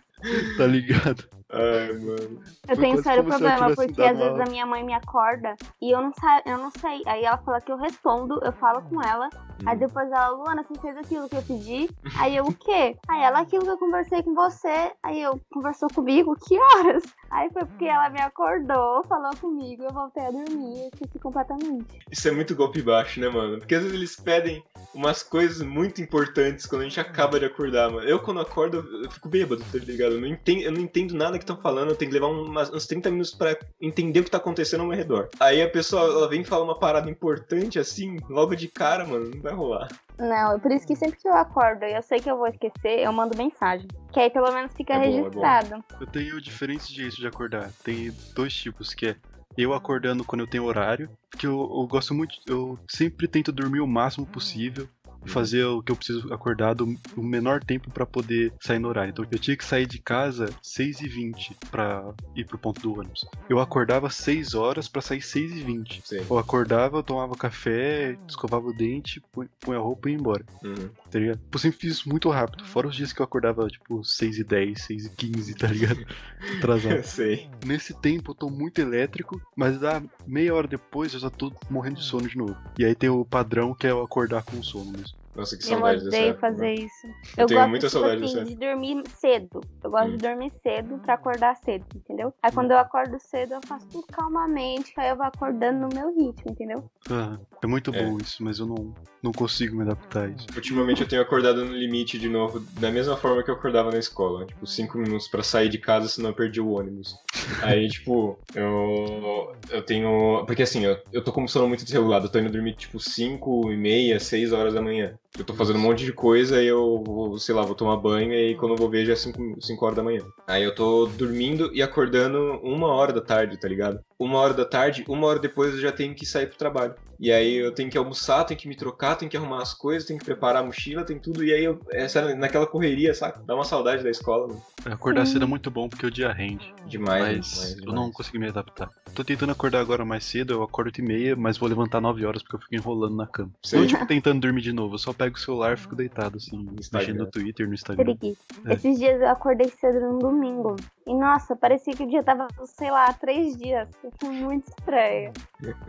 tá ligado? Ai, mano. Eu Foi tenho sério problema, porque às vezes a minha mãe me acorda e eu não, sa eu não sei. Aí ela fala que eu respondo, eu falo com ela. Aí Hum. depois ela, Luana, você fez aquilo que eu pedi? Aí eu, o quê? Aí ela, aquilo que eu conversei com você. Aí eu, conversou comigo? Que horas? Aí foi porque ela me acordou, falou comigo, eu voltei a dormir, eu esqueci completamente. Isso é muito golpe baixo, né, mano? Porque às vezes eles pedem umas coisas muito importantes quando a gente acaba de acordar, mano. Eu, quando acordo, eu fico bêbado, tá ligado? Eu não entendo, eu não entendo nada que estão falando, eu tenho que levar umas- uns 30 minutos pra entender o que tá acontecendo ao meu redor. Aí a pessoa, ela vem falar uma parada importante assim, logo de cara, mano, não vai rolar. Não, é por isso que sempre que eu acordo e eu sei que eu vou esquecer, eu mando mensagem. Que aí pelo menos fica É bom, é bom. registrado. Eu tenho diferentes jeitos de acordar. Tem dois tipos, que é eu acordando quando eu tenho horário, porque eu, eu gosto muito, eu sempre tento dormir o máximo possível e fazer o que eu preciso acordar do o menor tempo pra poder sair no horário. Então eu tinha que sair de casa 6h20 pra ir pro ponto do ônibus. Eu acordava 6 horas pra sair 6h20. Sei. Eu acordava, eu tomava café, escovava o dente, pu- punha a roupa e ia embora, Uhum. Tá ligado? Eu sempre fiz isso muito rápido, fora os dias que eu acordava, tipo, 6h10, 6h15, tá ligado? [LAUGHS] Atrasado. Sei. Nesse tempo eu tô muito elétrico, mas dá meia hora depois eu já tô morrendo de sono de novo. E aí tem o padrão que é eu acordar com sono mesmo. Nossa, que Eu saudade dessa odeio época, fazer isso. Eu Eu, tenho gosto muita tipo saudade assim, de dormir cedo. Eu gosto Hum. de dormir cedo pra acordar cedo, entendeu? Aí quando eu acordo cedo, eu faço tudo calmamente, que aí eu vou acordando no meu ritmo, entendeu? Ah, é muito É. bom isso, mas eu não, não consigo me adaptar a isso. Ultimamente eu tenho acordado no limite de novo, da mesma forma que eu acordava na escola. Tipo, cinco minutos pra sair de casa, senão eu perdi o ônibus. Aí, [LAUGHS] tipo, eu, eu tenho. Porque assim, eu, eu tô com sono muito desregulado. Eu tô indo dormir, tipo, 5 e meia, 6 horas da manhã. Eu tô fazendo um monte de coisa e eu sei lá, vou tomar banho e quando eu vou ver já é 5 horas da manhã. Aí eu tô dormindo e acordando uma hora da tarde, tá ligado? Uma hora da tarde, uma hora depois eu já tenho que sair pro trabalho. E aí eu tenho que almoçar, tenho que me trocar, tenho que arrumar as coisas, tenho que preparar a mochila, tem tudo. E aí eu, essa, naquela correria, sabe? Dá uma saudade da escola, mano. Acordar Sim. cedo é muito bom porque o dia rende. Demais, mas demais, eu demais. não consegui me adaptar. Tô tentando acordar agora mais cedo, eu acordo 8 e meia, mas vou levantar 9 horas porque eu fico enrolando na cama. Sei. Não, tipo, tentando dormir de novo. Eu só pego o celular e fico deitado, assim, Instagram. mexendo no Twitter, no Instagram. É. Esses dias eu acordei cedo num domingo. E nossa, parecia que o dia tava, sei lá, três dias. Foi muito estranho.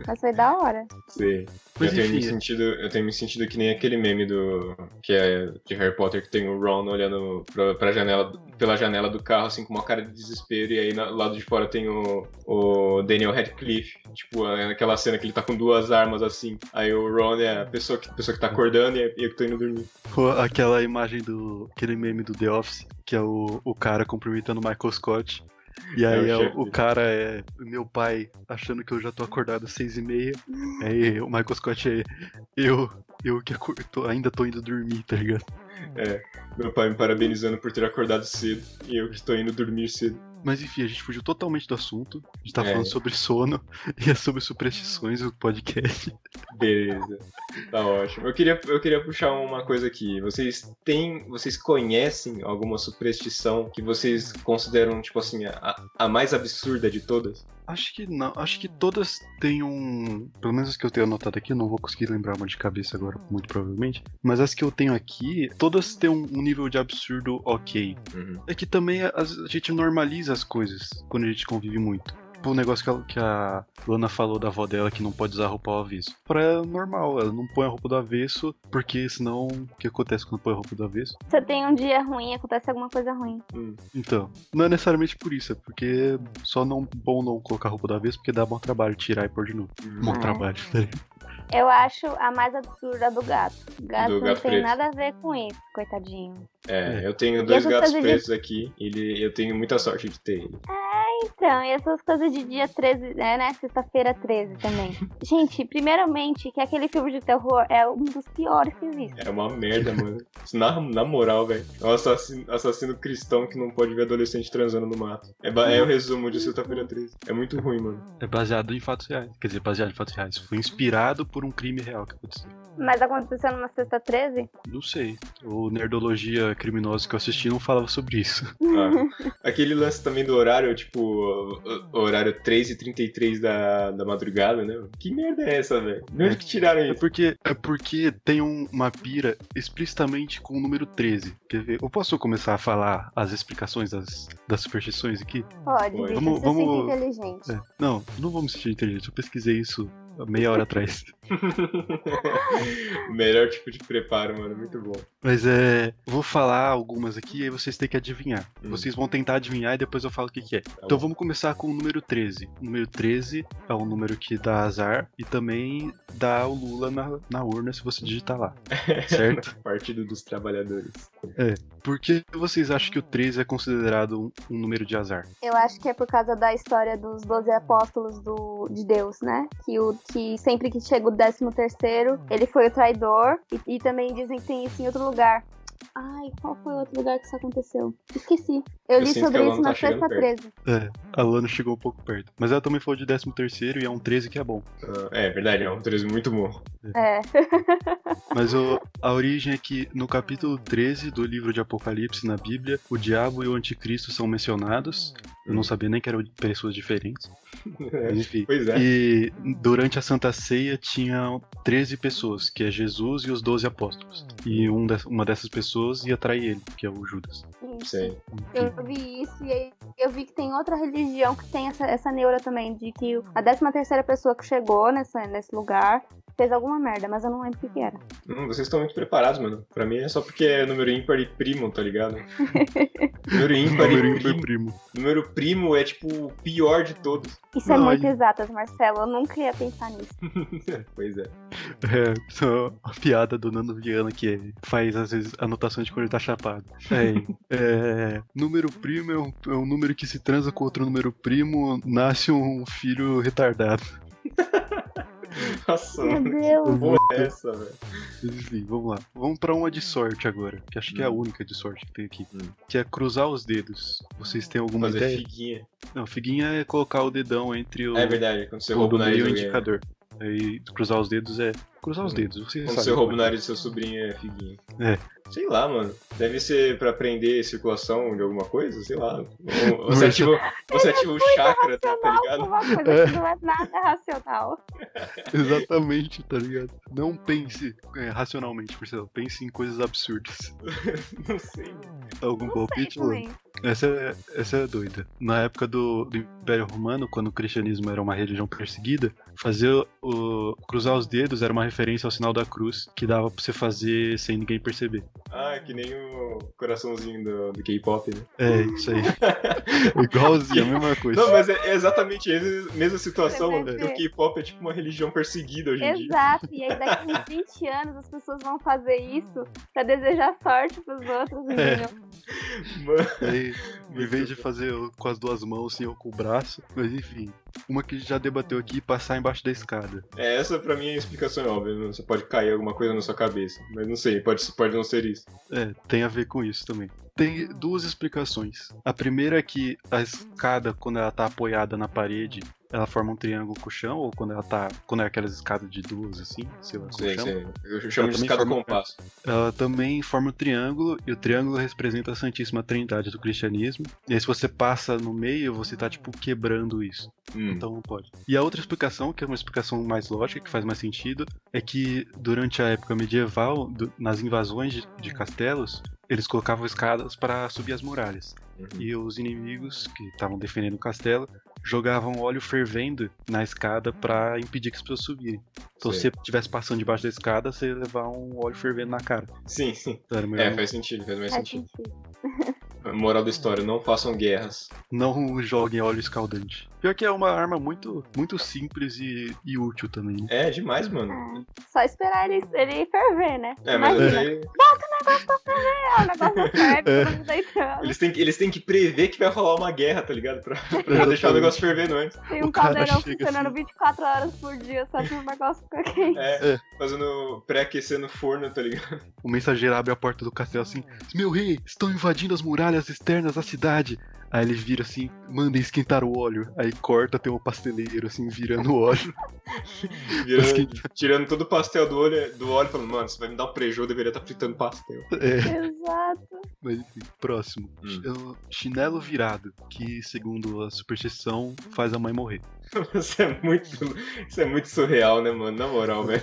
Mas foi da hora. Sei. Mas eu, tenho me enfim, sentido, eu tenho me sentido que nem aquele meme do. que é de Harry Potter que tem o Ron olhando pra, pra janela, pela janela do carro, assim, com uma cara de desespero, e aí do lado de fora tem o, o Daniel Radcliffe. Tipo, é aquela cena que ele tá com duas armas assim. Aí o Ron é a pessoa que, a pessoa que tá acordando e eu que tô indo dormir. Pô, Aquela imagem do. aquele meme do The Office, que é o, o cara cumprimentando o Michael Scott. E aí É o é o, cara é meu pai achando que eu já tô acordado às seis e meia. Aí o Michael Scott é eu, eu que tô- ainda tô indo dormir, tá ligado? É, meu pai me parabenizando por ter acordado cedo e eu que tô indo dormir cedo. Mas enfim, a gente fugiu totalmente do assunto. A gente tá É. falando sobre sono [LAUGHS] e é sobre superstições o podcast. Beleza. Tá ótimo. Eu queria, eu queria puxar uma coisa aqui. Vocês têm. Vocês conhecem alguma superstição que vocês consideram, tipo assim, a, a mais absurda de todas? Acho que não, acho que todas têm um. Pelo menos as que eu tenho anotado aqui, eu não vou conseguir lembrar uma de cabeça agora, muito provavelmente. Mas as que eu tenho aqui, todas têm um, um nível de absurdo ok. Uhum. É que também a, a gente normaliza as coisas quando a gente convive muito. Tipo o negócio que a, que a Lana falou da avó dela que não pode usar roupa ao avesso. Pra ela é normal, ela não põe a roupa do avesso, porque senão o que acontece quando põe a roupa do avesso? Você tem um dia ruim, acontece alguma coisa ruim. Hum. Então, não é necessariamente por isso, é porque só não bom não colocar a roupa do avesso, porque dá bom trabalho tirar e pôr de novo. Bom É. trabalho, ligado? Eu acho a mais absurda do gato. O gato Do não gato tem preto. nada a ver com isso, coitadinho. É, É. eu tenho dois gatos de- pretos aqui e ele, eu tenho muita sorte de ter ele. Então, e essas coisas de dia 13, né, né? Sexta-feira 13 também. Gente, primeiramente, que aquele filme de terror é um dos piores que existe. É uma merda, mano. Isso Na, na moral, velho. É um assassino, assassino cristão que não pode ver adolescente transando no mato. É, é o resumo de Sexta-feira 13. É muito ruim, mano. É baseado em fatos reais. Quer dizer, baseado em fatos reais. Foi inspirado por um crime real que aconteceu. Mas aconteceu numa sexta 13? Não sei. O Nerdologia Criminosa que eu assisti não falava sobre isso. [LAUGHS] Ah, aquele lance também do horário, tipo, horário 3 e 33 da, da madrugada, né? Que merda é essa, velho? De onde que tiraram É isso? porque, é porque tem um- uma pira explicitamente com o número 13. Quer ver? Eu posso começar a falar as explicações das, das superstições aqui? Pode, Pode. Vamos- vamos- inteligente. É. Não, não vou me sentir inteligente. Eu pesquisei isso meia hora atrás. o [LAUGHS] melhor tipo de preparo, mano. Muito bom. Mas é. Vou falar algumas aqui e aí vocês têm que adivinhar. Hum. Vocês vão tentar adivinhar e depois eu falo o que, que é. então bom. vamos começar com o número 13. O número 13 é um número que dá azar e também dá o Lula na, na urna se você digitar lá. [LAUGHS] Certo? Partido dos Trabalhadores. Por que vocês acham que o 13 é considerado um, um número de azar? Eu acho que é por causa da história dos 12 apóstolos do, de Deus, né? Que, o, que sempre que chega o 13 terceiro, ele foi o traidor. E, e também dizem que tem isso em outro lugar. Ai, qual foi o outro lugar que isso aconteceu? Esqueci. Eu, Eu li sobre isso Lana na tá sexta 13. É, a Lana chegou um pouco perto. Mas ela também falou de 13 terceiro e é um 13 que é bom. Ah, é verdade, é um 13 muito bom. É. [LAUGHS] Mas o- a origem é que no capítulo 13 do livro de Apocalipse na Bíblia, o diabo e o anticristo são mencionados. Eu não sabia nem que eram pessoas diferentes. Mas [LAUGHS] enfim. Pois é. E durante a Santa Ceia tinham 13 pessoas, que é Jesus e os 12 apóstolos. E um des- uma dessas pessoas ia trair ele, que é o Judas. Enfim. Eu vi isso e aí eu vi que tem outra religião que tem essa, essa neura também, de que a 13 terceira pessoa que chegou nessa, nesse lugar fez alguma merda, mas eu não lembro o que, que era. Hum, vocês estão muito preparados, mano. Pra mim é só porque é número ímpar e primo, tá ligado? [LAUGHS] número ímpar Número e ímpar primo. primo. Número primo é tipo o pior de todos. Isso é Não, muito aí- exatas, Marcelo. Eu nunca ia pensar nisso. [LAUGHS] pois é. É, só a piada do Nando Viana que é- faz às vezes anotações de quando ele tá chapado. É, é, número primo é um, é um número que se transa com outro número primo, nasce um filho retardado. [LAUGHS] [LAUGHS] Nossa, Meu mano. Deus. Que porra é essa, velho? Enfim, vamos lá. Vamos pra uma de sorte agora, que acho que é a Hum. única de sorte que tem aqui. Hum. Que é cruzar os dedos. Vocês têm alguma Fazer ideia? figuinha. Não, figuinha é colocar o dedão entre o, É verdade, quando você o rouba o nariz e o alguém. Aí cruzar os dedos é. Cruzar os Hum. dedos, vocês Quando sabem. você rouba o nariz do seu sobrinho é figuinha. É. Sei lá, mano. Deve ser pra prender circulação de alguma coisa, sei lá. [LAUGHS] Ou Você ativa, você ativa o chakra, tá, tá ligado? uma coisa É. que não é nada racional. [LAUGHS] Exatamente, tá ligado? Não pense é, racionalmente, Marcelo. Pense em coisas absurdas. [LAUGHS] Não sei. Algum Não palpite. Essa é, essa é doida. Na época do, do Império Romano, quando o cristianismo era uma religião perseguida, fazer o. cruzar os dedos era uma referência ao sinal da cruz que dava pra você fazer sem ninguém perceber. Ah, que nem o coraçãozinho do, do K-pop, né? É, isso aí. [LAUGHS] Igualzinho, a mesma coisa. Não, mas é é exatamente a mesma situação. Né? O. K-pop é tipo uma religião perseguida hoje em dia. Exato, e aí daqui uns 20 anos as pessoas vão fazer isso pra desejar sorte pros outros, É. entendeu? Mano, Aí, em vez de fazer com as duas mãos, sim, ou com o braço. Mas enfim. Uma que a gente já debateu aqui, passar embaixo da escada. é, essa pra mim é a explicação óbvia. né? Você pode cair alguma coisa na sua cabeça. Mas não sei, pode, pode não ser isso. É, tem a ver com isso também. Tem duas explicações. A primeira é que a escada, quando ela tá apoiada na parede, ela forma um triângulo com o chão, ou quando ela tá. Quando é aquelas escadas de duas, assim, sei lá, com o Sei, chão. sei. Eu chamo Ela de também escada forma- compasso. Ela também forma um triângulo, e o triângulo representa a Santíssima Trindade do cristianismo. E aí, se você passa no meio, você tá, tipo, quebrando isso. Hum. Então não pode. E a outra explicação, que é uma explicação mais lógica, que faz mais sentido, é que durante a época medieval, do- nas invasões de, de castelos, eles colocavam escadas para subir as muralhas. Uhum. E os inimigos que estavam defendendo o castelo jogavam óleo fervendo na escada para impedir que as pessoas subirem. Então, se você estivesse passando debaixo da escada, você ia levar um óleo fervendo na cara. Sim, sim. Então, era melhor É, faz sentido, faz mais Faz sentido. sentido. [LAUGHS] Moral da história, não façam guerras. não joguem óleo escaldante. Pior que é uma arma muito, muito simples e, e útil também. né? É demais, mano. É, só esperar ele, ele ferver, né? É, mas Imagina, aí, é, o negócio não [LAUGHS] ferve, É. todo mundo deitando. eles, têm, que- eles têm que prever que vai rolar uma guerra, tá ligado? Pra, pra já deixar o negócio fervendo antes. Tem o um cara caldeirão funcionando assim. 24 horas por dia só pro negócio ficar quente. É, É. fazendo pré-aquecer no forno, tá ligado? O mensageiro abre a porta do castelo assim: Meu rei, estão invadindo as muralhas externas da cidade. Aí ele vira assim, manda esquentar o óleo. Aí corta, tem um pasteleiro assim, virando o óleo. [LAUGHS] Virando- tirando todo o pastel do óleo, do óleo falando, mano, você vai me dar um prejuízo, eu deveria estar fritando pastel. É, Exato. mas enfim, próximo. Hum. É Chinelo virado, que segundo a superstição faz a mãe morrer. [LAUGHS] Isso é muito, isso é muito surreal, né, mano? Na moral, velho.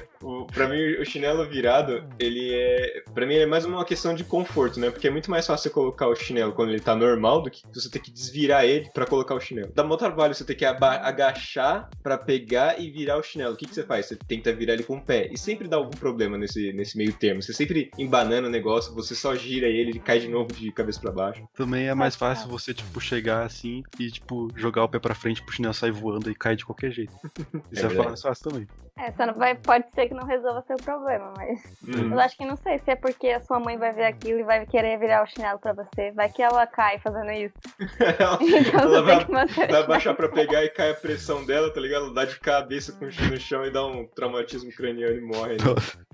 Pra mim, o chinelo virado, ele é. Pra mim, é mais uma questão de conforto, né? Porque é muito mais fácil você colocar o chinelo quando ele tá normal do que você ter que desvirar ele pra colocar o chinelo. Dá mó trabalho você ter que agachar pra pegar e virar o chinelo. O que, que você faz? Você tenta virar ele com o pé. E sempre dá algum problema nesse, nesse meio termo. Você sempre embanana o negócio, você só gira ele, ele cai de novo de cabeça pra baixo. Também é mais fácil você, tipo, chegar assim e, tipo, jogar o pé pra frente pro chinelo sair voando e cair de qualquer jeito. [LAUGHS] Isso é, mais fácil também. É, só não vai, pode ser que não resolva seu problema, mas Hum. eu acho que não sei se é porque a sua mãe vai ver aquilo e vai querer virar o chinelo pra você. Vai que ela cai fazendo isso. [LAUGHS] ela, [LAUGHS] Então ela você vai, tem que manter. vai baixar pra pegar e cai a pressão dela, tá ligado? Ela dá de cabeça com o no chão e dá um traumatismo craniano e morre. Né?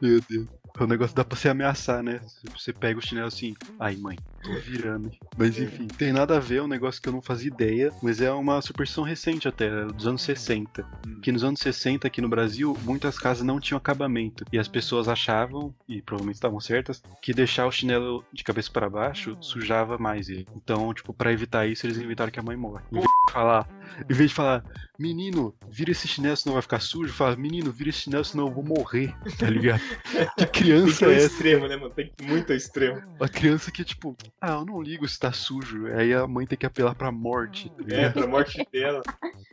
Meu Deus. O negócio dá pra você ameaçar, né? Você pega o chinelo assim, ai mãe, tô virando. Mas enfim, tem nada a ver, é um negócio que eu não fazia ideia, mas é uma superstição recente até, dos anos 60. Que nos anos 60 aqui no Brasil, muitas casas não tinham acabamento. E as pessoas achavam, e provavelmente estavam certas, que deixar o chinelo de cabeça para baixo sujava mais ele. Então, tipo, pra evitar isso, eles inventaram que a mãe morre. Em vez de falar, em vez de falar, menino, vira esse chinelo senão vai ficar sujo, fala, menino, vira esse chinelo senão eu vou morrer, tá ligado? [LAUGHS] Que criança é essa? extremo, né, mano? Tem que ir muito extremo. Uma criança que, tipo, ah, eu não ligo se tá sujo. Aí a mãe tem que apelar pra morte, tá É, pra morte dela.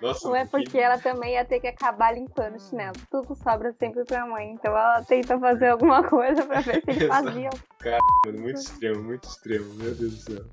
Nossa, Ou é que- porque ela também ia ter que acabar limpando o chinelo. Tudo sobra sempre pra mãe. Então ela tenta fazer alguma coisa pra ver se ele [LAUGHS] fazia. mano, muito extremo, muito extremo. Meu Deus do céu.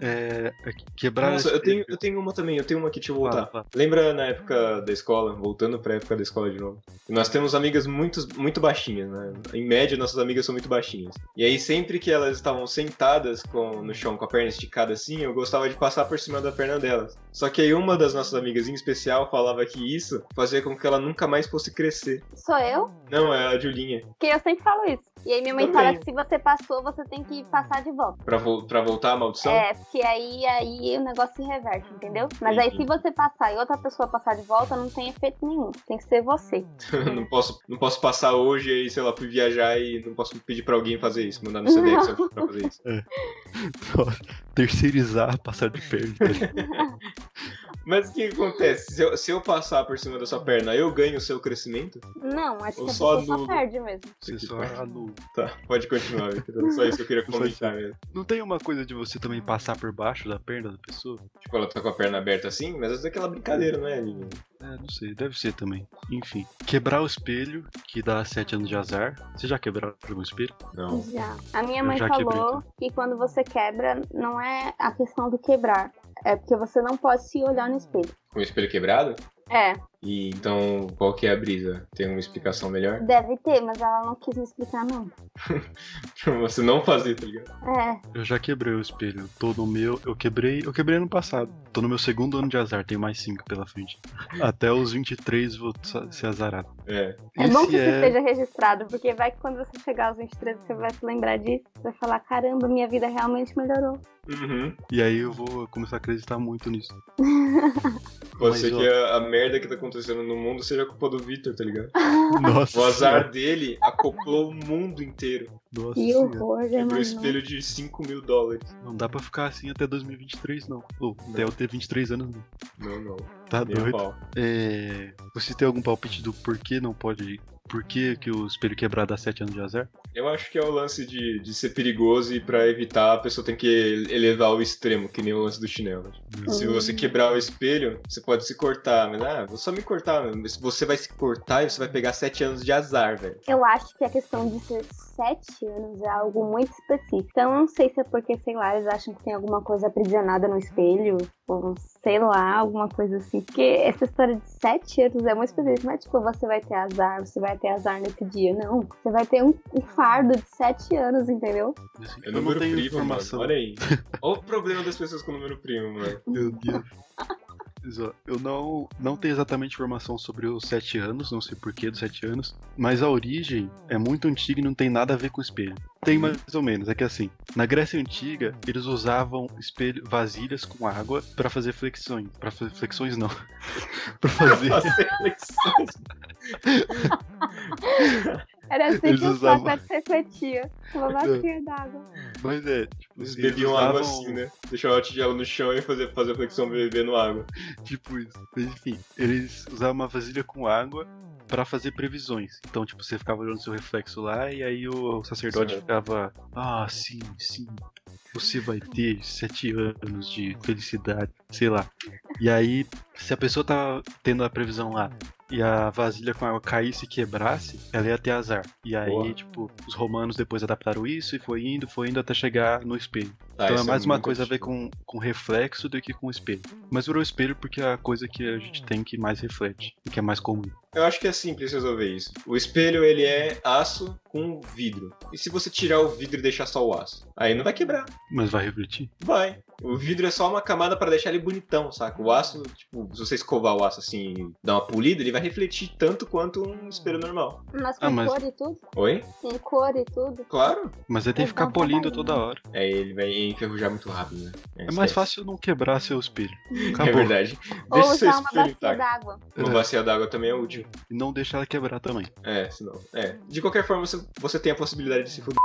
É, é quebrar. Nossa, eu tenho, eu tenho uma também, eu tenho uma que deixa eu voltar. Fala, Lembra na época da escola, voltando pra época da escola de novo? Nós temos amigas muito, muito baixinhas, né? Em média, nossas amigas são muito baixinhas. E aí, sempre que elas estavam sentadas com, no chão com a perna esticada assim, eu gostava de passar por cima da perna delas. Só que aí uma das nossas amigas em especial falava que isso fazia com que ela nunca mais fosse crescer. Sou eu? Não, é a Julinha. Porque eu sempre falo isso. E aí minha mãe Também. fala que se você passou, você tem que passar de volta. Pra, vo- pra voltar a maldição? É, porque aí, aí o negócio se reverte, entendeu? Mas aí se Entendi. você passar e outra pessoa passar de volta, não tem efeito nenhum. Tem que ser você. [LAUGHS] não, posso, não posso passar hoje aí, sei lá, fui viajar e não posso pedir pra alguém fazer isso, mandar no CDF só [LAUGHS] pra fazer isso. [LAUGHS] Terceirizar, passar de perna. Mas o que acontece? Se eu, se eu passar por cima da sua perna, eu ganho o seu crescimento? Não, acho Ou que a só pessoa só perde mesmo. Você só anula. Tá, pode continuar, Victor. Só isso que eu queria comentar mesmo. Não tem uma coisa de você também passar por baixo da perna da pessoa? Tipo, ela tá com a perna aberta assim, mas é aquela brincadeira, não é, Aninha? É, não sei, deve ser também. Enfim, quebrar o espelho, que dá 7 anos de azar. Você já quebrou algum espelho? Não. Já. A minha Eu mãe já quebrei falou que quando você quebra, não é a questão do quebrar. É porque você não pode se olhar no espelho. Com o espelho quebrado? É, E então, qual que é a brisa? Tem uma explicação melhor? [LAUGHS] deve ter, mas ela não quis me explicar, não. Pra você não fazer, tá ligado? É, Eu já quebrei o espelho. Tô no meu. Eu quebrei. Eu quebrei ano passado. Tô no meu segundo ano de azar, tem mais 5 pela frente. Até os 23 vou ser azarado. É. é bom que Esse isso esteja registrado, porque vai que quando você chegar aos 23 você vai se lembrar disso. Vai falar, caramba, minha vida realmente melhorou. Uhum. E aí eu vou começar a acreditar muito nisso. [LAUGHS] Pode Mas, ser ó. que a, a merda que tá acontecendo no mundo seja culpa do Victor, tá ligado? [LAUGHS] Nossa. O azar dele acoplou o mundo inteiro. Nossa Que senhora. horror, Quebrou o espelho de 5 mil dólares. Não dá pra ficar assim até 2023, não. Ou até eu ter 23 anos, não. Não, não. Tá a doido. É... Você tem algum palpite do porquê não pode. Por que, que o espelho quebrar dá 7 anos de azar? Eu acho que é o lance de, de ser perigoso e pra evitar a pessoa tem que elevar o extremo, que nem o lance do chinelo. Se você Hum. quebrar o espelho, você pode se cortar, mas ah, vou só me cortar. Mas você vai se cortar e você vai pegar 7 anos de azar, velho. Eu acho que a questão de ser 7 anos é algo muito específico. Então eu não sei se é porque, sei lá, eles acham que tem alguma coisa aprisionada no espelho. Ou sei lá, alguma coisa assim. Porque essa história de 7 anos é muito específica. Não é tipo, você vai ter azar, você vai ter azar nesse dia. Não. Você vai ter um, um fardo de 7 anos, entendeu? Assim, É eu não número tenho primo, informação. mano. Olha aí. Olha o problema das pessoas com número primo, mano. Meu Deus. Eu não, não tenho exatamente informação sobre os 7 anos, não sei porquê dos 7 anos, mas a origem é muito antiga e não tem nada a ver com espelho. Tem mais ou menos, é que assim, na Grécia Antiga, eles usavam espelho, vasilhas com água pra fazer flexões. Pra fazer flexões não. [LAUGHS] pra fazer. [LAUGHS] Fazer flexões. [LAUGHS] Era assim Eles que o usavam- Sócrates refletia. Uma bacia d'água. Mas é, tipo, Eles eles bebiam água usavam- assim, né? Deixavam a tigela no chão e fazer, fazer flexão bebendo água. Tipo isso. Mas enfim, eles usavam uma vasilha com água pra fazer previsões. Então, tipo, você ficava olhando seu reflexo lá e aí o sacerdote Certo. ficava, ah, sim, sim, você vai ter sete anos de felicidade, sei lá. E aí, se a pessoa tá tendo a previsão lá e a vasilha com água caísse e quebrasse, ela ia ter azar. E aí, Boa. tipo, os romanos depois adaptaram isso e foi indo, foi indo até chegar no espelho. Tá, então é isso mais uma muito coisa a ver com, com reflexo do que com espelho. Mas virou espelho porque é a coisa que a gente tem que mais reflete e que é mais comum. Eu acho que é simples resolver isso. O espelho, ele é aço com vidro. E se você tirar o vidro e deixar só o aço? Aí não vai quebrar. Mas vai refletir? Vai. O vidro é só uma camada pra deixar ele bonitão, saca? O aço, tipo, se você escovar o aço assim e dar uma polida, ele vai refletir tanto quanto um espelho normal. Mas com Ah, mas- cor e tudo? Oi? Com cor e tudo? Claro. Mas aí tem que ficar polindo toda hora. É, ele vai enferrujar muito rápido, né? É mais fácil não quebrar seu espelho. É Acabou. verdade. Ou Deixa seu usar uma espelho bacia intacto. d'água. Uma bacia d'água também é útil. E não deixa ela quebrar também. É, senão. É. De qualquer forma, você, você tem a possibilidade de se fuder.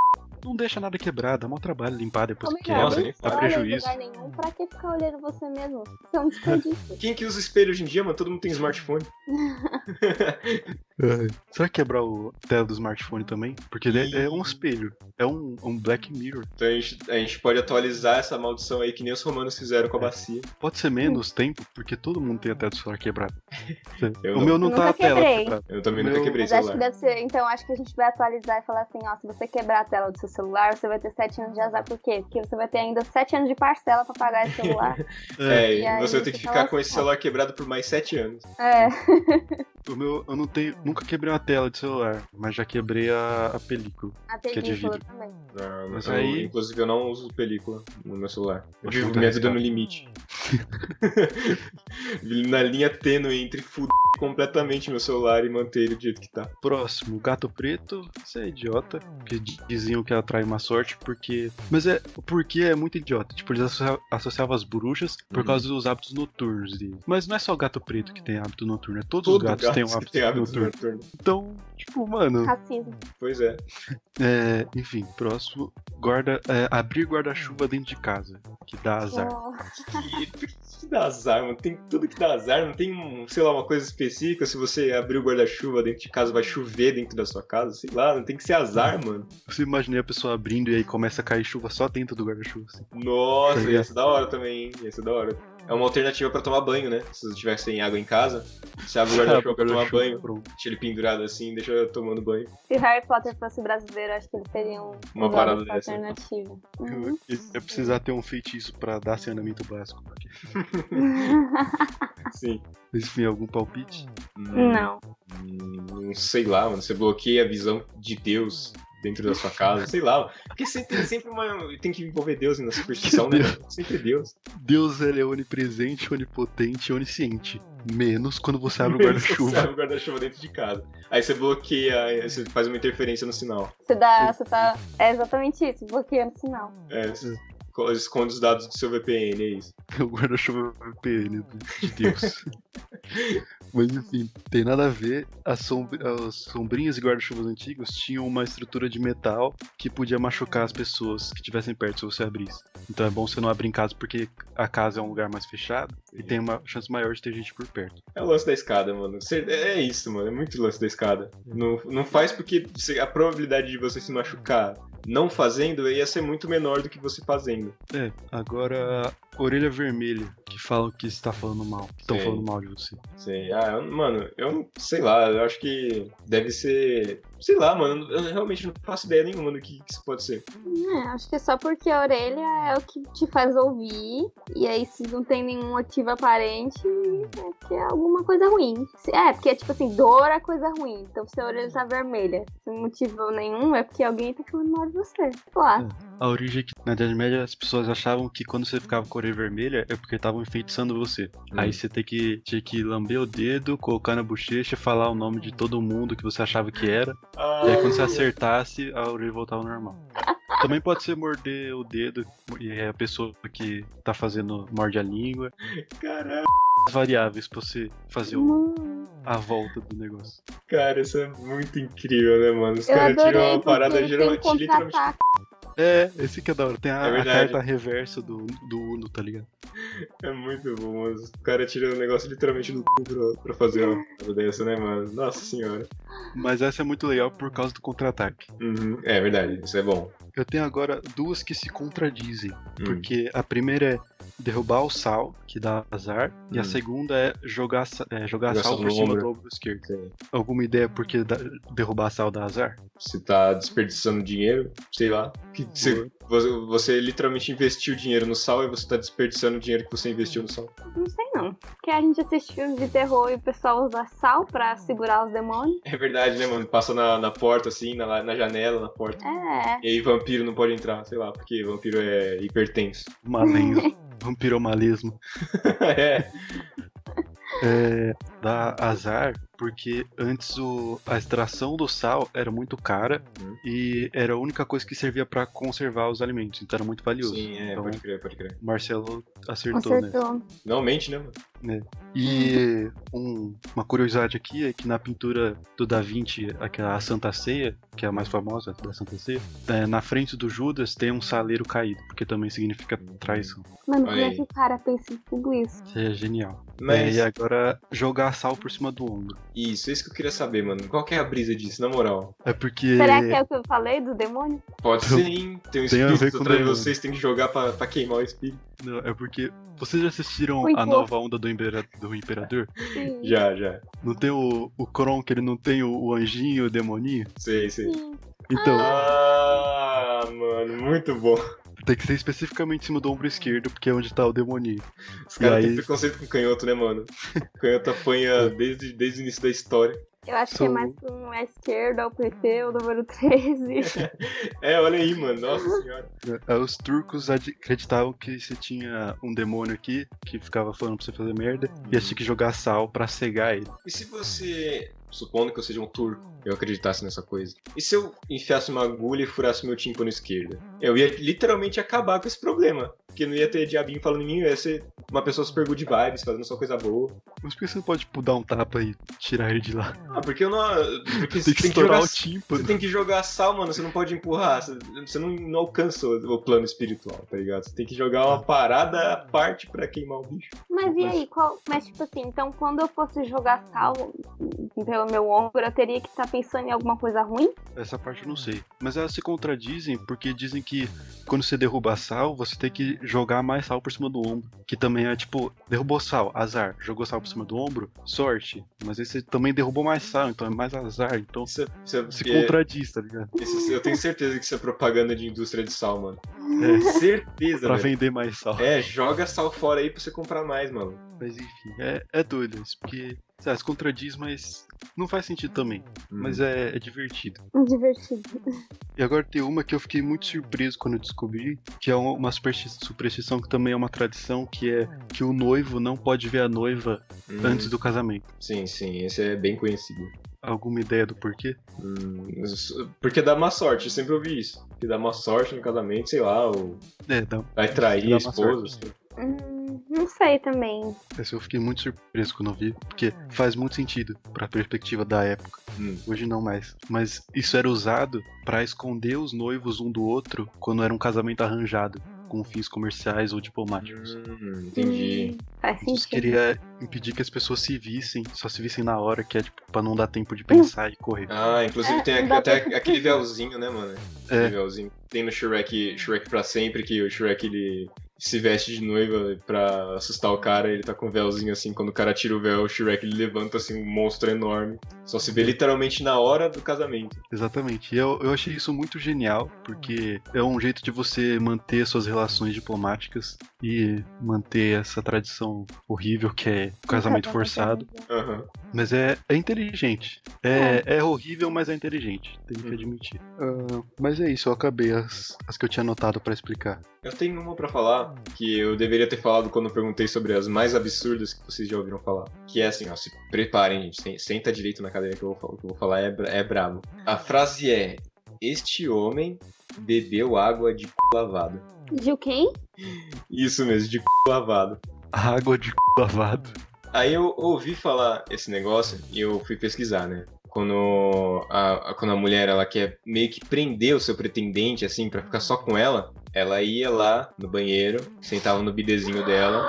Não deixa nada quebrar, dá mó trabalho limpar depois Como que que é? quebra. Nossa, Nem dá prejuízo. lugar nenhum. Pra que ficar olhando você mesmo? Isso é um desperdício. Quem que usa espelho hoje em dia, mano? Todo mundo tem smartphone. [LAUGHS] É. Será que quebrar o tela do smartphone também? Porque ele é, é um espelho. É um, um Black Mirror. Então a gente, a gente pode atualizar essa maldição aí que nem os romanos fizeram com a bacia. Pode ser menos tempo, porque todo mundo tem a tela do celular quebrada. [LAUGHS] O meu não Nunca tá a tela quebrada. Eu também Meu- nunca quebrei Mas acho que celular. deve ser. Então acho que a gente vai atualizar e falar assim: ó, se você quebrar a tela do seu celular, você vai ter 7 anos de azar. Por quê? Porque você vai ter ainda 7 anos de parcela pra pagar esse celular. [LAUGHS] É, E aí você vai ter que fica ficar com esse lascado. celular quebrado por mais sete anos. é. O meu, eu não tenho. Nunca quebrei uma tela de celular, mas já quebrei a, a película. A é de película vidro. também. Não, Mas eu- aí- Inclusive, eu não uso película no meu celular. Eu vivo minha vida no limite. [LAUGHS] Na linha tênue entre fuder completamente meu celular e manter ele do jeito que tá. Próximo, gato preto. Isso é idiota. Porque diziam que atrai má sorte, porque. Mas é. Porque é muito idiota. Tipo, eles associa- associavam as bruxas por Uhum. causa dos hábitos noturnos deles. Mas não é só o gato preto que tem hábito noturno, é todos Todo os gatos gato têm um hábito tem hábito noturno. Então, tipo, mano. Racismo. Pois é. É, enfim, próximo. Guarda, é, abrir guarda-chuva dentro de casa, que dá azar. Oh, que dá azar, mano? Tem tudo que dá azar. Não tem, um, sei lá, uma coisa específica. Se você abrir o guarda-chuva dentro de casa, vai chover dentro da sua casa. Sei lá, não tem que ser azar, mano. Você imaginei a pessoa abrindo e aí começa a cair chuva só dentro do guarda-chuva. Assim. Nossa, Tá ia ser da hora também, hein? Ia ser da hora. É uma alternativa pra tomar banho, né? Se você tiver sem água em casa, você abre o guarda-chuva pra tomar banho. Deixa ele pendurado assim, deixa eu tomando banho. Se Harry Potter fosse brasileiro, acho que eles teriam Uma parada essa dessa. alternativa. Eu, Uhum. eu ia precisar ter um feitiço pra dar saneamento básico. [LAUGHS] Sim. Mas, Enfim, algum palpite? Hum, Não. hum, Não sei lá, mano. Você bloqueia a visão de Deus dentro da sua casa. Sei lá. Porque sempre, tem sempre uma. Tem que envolver Deus na superstição, né? Sempre Deus. Deus ele é onipresente, onipotente e onisciente. Menos quando você abre o Você guarda-chuva. abre o guarda-chuva dentro de casa. Aí você bloqueia, aí você faz uma interferência no sinal. Você dá. Você tá. É exatamente isso, bloqueando o sinal. É, você esconde os dados do seu VPN, é isso. [LAUGHS] o guarda-chuva VPN de Deus. [LAUGHS] Mas enfim, tem nada a ver. As, sombr- as sombrinhas e guarda-chuvas antigos tinham uma estrutura de metal que podia machucar as pessoas que estivessem perto se você abrisse. Então é bom você não abrir em casa porque a casa é um lugar mais fechado e tem uma chance maior de ter gente por perto. É o lance da escada, mano. Você- É isso, mano. É muito lance da escada. Não, não faz porque a probabilidade de você se machucar não fazendo ia ser muito menor do que você fazendo. É, agora orelha vermelha, que falam que está falando mal. Estão Sei. falando mal de você. Sei. Ah, eu- mano, eu não sei lá. Eu acho que deve ser. Sei lá, mano. Eu realmente não faço ideia nenhuma do que, que isso pode ser. É, acho que é só porque a orelha é o que te faz ouvir. E aí, se não tem nenhum motivo aparente, é que é alguma coisa ruim. Se- É, porque, tipo assim, dor é coisa ruim. Então, se a orelha tá vermelha, sem motivo nenhum, é porque alguém tá falando mal de você. Sei lá. A origem é que na Idade Média as pessoas achavam que quando você ficava com a orelha vermelha é porque estavam enfeitiçando você. Aí você tem que, tinha que lamber o dedo, colocar na bochecha, falar o nome de todo mundo que você achava que era. Ah, E aí quando você acertasse, a orelha voltava ao normal. Também pode ser morder o dedo e aí a pessoa que tá fazendo morde a língua. caralho. As variáveis pra você fazer o- Hum, a volta do negócio. Cara, isso é muito incrível, né, mano? Os caras tiram uma parada geralmente, literalmente. Contra-ataque. É, esse que é da hora. Tem a, É a carta reversa do, do Uno, tá ligado? É muito bom, mas o cara tira o negócio literalmente do cu pra, pra fazer uma parada dessa, né, mano? Nossa senhora. Mas essa é muito legal por causa do contra-ataque. Uhum. É verdade, isso é bom. Eu tenho agora duas que se contradizem. Hum. Porque a primeira é derrubar o sal, que dá azar. E a Hum. segunda é jogar, é, jogar Jogar sal sal por cima ombro. do ombro esquerdo. Sei. Alguma ideia porque dá- derrubar sal dá azar? Você tá desperdiçando dinheiro, sei lá. Que você, você, você literalmente investiu dinheiro no sal e você tá desperdiçando o dinheiro que você investiu no sal. Não sei não. Porque a gente assiste filmes de terror e o pessoal usa sal pra segurar os demônios. É verdade, né, mano? Passa na, na porta, assim, na, na janela, na porta. É. E aí vampiro não pode entrar, sei lá, porque vampiro é hipertenso. Malenzo. [LAUGHS] Vampiromalismo. [LAUGHS] é. É, dá azar porque antes o, a extração do sal era muito cara Hum. e era a única coisa que servia pra conservar os alimentos. Então era muito valioso. Sim, é, então pode crer, pode crer. o Marcelo acertou, né? Acertou. Não mente, né, mano? E um- uma curiosidade aqui é que na pintura do Da Vinci, aquela Santa Ceia, que é a mais famosa da Santa Ceia, é, na frente do Judas tem um saleiro caído, porque também significa traição. Mano, como é que o cara pensa em tudo isso? Isso é genial. É, Mas e agora jogar sal por cima do ombro. Isso, isso que eu queria saber, mano. Qual que é a brisa disso, na moral? É porque. Será que é o que eu falei do demônio? Pode ser, hein? Tem um Tem a ver espírito com atrás de vocês, tem que jogar pra, pra queimar o espírito. Não, é porque. Vocês já assistiram Muito a bom. nova onda do, Impera- do Imperador? Sim. Já, já. Não tem o, o Kron, que ele não tem o, o anjinho e o demoninho? Sei, sei. Sim. Então, Ah, mano, muito bom. Tem que ser especificamente em cima do ombro esquerdo, porque é onde tá o demoninho. Os caras E têm aí- preconceito com canhoto, né, mano? Canhoto apanha [LAUGHS] desde, desde o início da história. Eu acho que é Sou- mais com a esquerda, o PT, o número 13. [LAUGHS] É, olha aí, mano. Nossa [LAUGHS] senhora. É, Os turcos acreditavam que você tinha um demônio aqui que ficava falando pra você fazer merda e ia ter que jogar sal pra cegar ele. E se você, supondo que eu seja um turco, eu acreditasse nessa coisa, e se eu enfiasse uma agulha e furasse meu tímpano esquerdo? Eu ia literalmente acabar com esse problema. Porque não ia ter diabinho falando em mim, eu ia ser uma pessoa super good vibes, fazendo só coisa boa. Mas por que você não pode tipo, dar um tapa e tirar ele de lá? Ah, porque eu não. [LAUGHS] Porque Tem você que tem que jogar. o Você tímpano. tem que jogar sal, mano. Você não pode empurrar. Você, você não, não alcança o, o plano espiritual, tá ligado? Você tem que jogar uma parada à parte pra queimar o bicho. Mas e aí, qual. Mas tipo assim, então quando eu fosse jogar sal pelo meu ombro, eu teria que estar pensando em alguma coisa ruim? Essa parte eu não sei. Mas elas se contradizem porque dizem que quando você derruba sal, você tem que jogar mais sal por cima do ombro. Que também é tipo, derrubou sal, azar. Jogou sal por cima do ombro, sorte. Mas aí você também derrubou mais sal, então é mais azar. Então Isso, é- isso, se porque- contradiz, tá ligado? isso- eu tenho certeza que isso é propaganda de indústria de sal, mano. É, Certeza, pra velho. vender mais sal. É, joga sal fora aí pra você comprar mais, mano. Mas enfim, é, é doido isso, porque lá, se contradiz, mas não faz sentido também. Mas é, é divertido. Divertido. E agora tem uma que eu fiquei muito surpreso quando eu descobri, que é uma uma supersti- superstição que também é uma tradição, que é que o noivo não pode ver a noiva Hum, antes do casamento. Sim, sim, esse é bem conhecido. Alguma ideia do porquê? Hum, porque dá má sorte, eu sempre ouvi isso. Que dá má sorte no casamento, sei lá, ou É, não. vai trair Dá a esposa. sorte. assim. Hum, não sei também. Essa eu fiquei muito surpreso quando eu vi, porque faz muito sentido pra perspectiva da época. Hum. Hoje não mais. Mas isso era usado pra esconder os noivos um do outro quando era um casamento arranjado, com fins comerciais ou diplomáticos. Hum, entendi. Hum, faz Isso sentido. queria impedir que as pessoas se vissem, só se vissem na hora, que é tipo, pra não dar tempo de pensar e correr. Ah, inclusive É, tem até pra- aquele véuzinho, né, mano? É. Aquele véuzinho. Tem no Shrek, Shrek pra sempre, que o Shrek ele se veste de noiva pra assustar o cara, ele tá com um véuzinho assim, quando o cara tira o véu, o Shrek ele levanta assim um monstro enorme. Só se vê literalmente na hora do casamento. Exatamente. E eu, eu achei isso muito genial, porque é um jeito de você manter suas relações diplomáticas e manter essa tradição horrível que é o casamento forçado. Aham. Mas é, é inteligente. É, é horrível, mas é inteligente. Tenho que Uhum. admitir. Ah, mas é isso, eu acabei as, as que eu tinha anotado pra explicar. Eu tenho uma pra falar que eu deveria ter falado quando eu perguntei sobre as mais absurdas que vocês já ouviram falar. Que é assim, ó, se preparem, gente, sen- senta direito na cadeira que eu vou falar, o que eu vou falar é, é brabo. A frase é: Este homem bebeu água de c... lavado. De quem? Isso mesmo, de c... lavado. Água de c... lavado. Aí eu ouvi falar esse negócio e eu fui pesquisar, né? Quando a, a- quando a mulher ela quer meio que prender o seu pretendente, assim, pra ficar só com ela, ela ia lá no banheiro, sentava no bidezinho dela,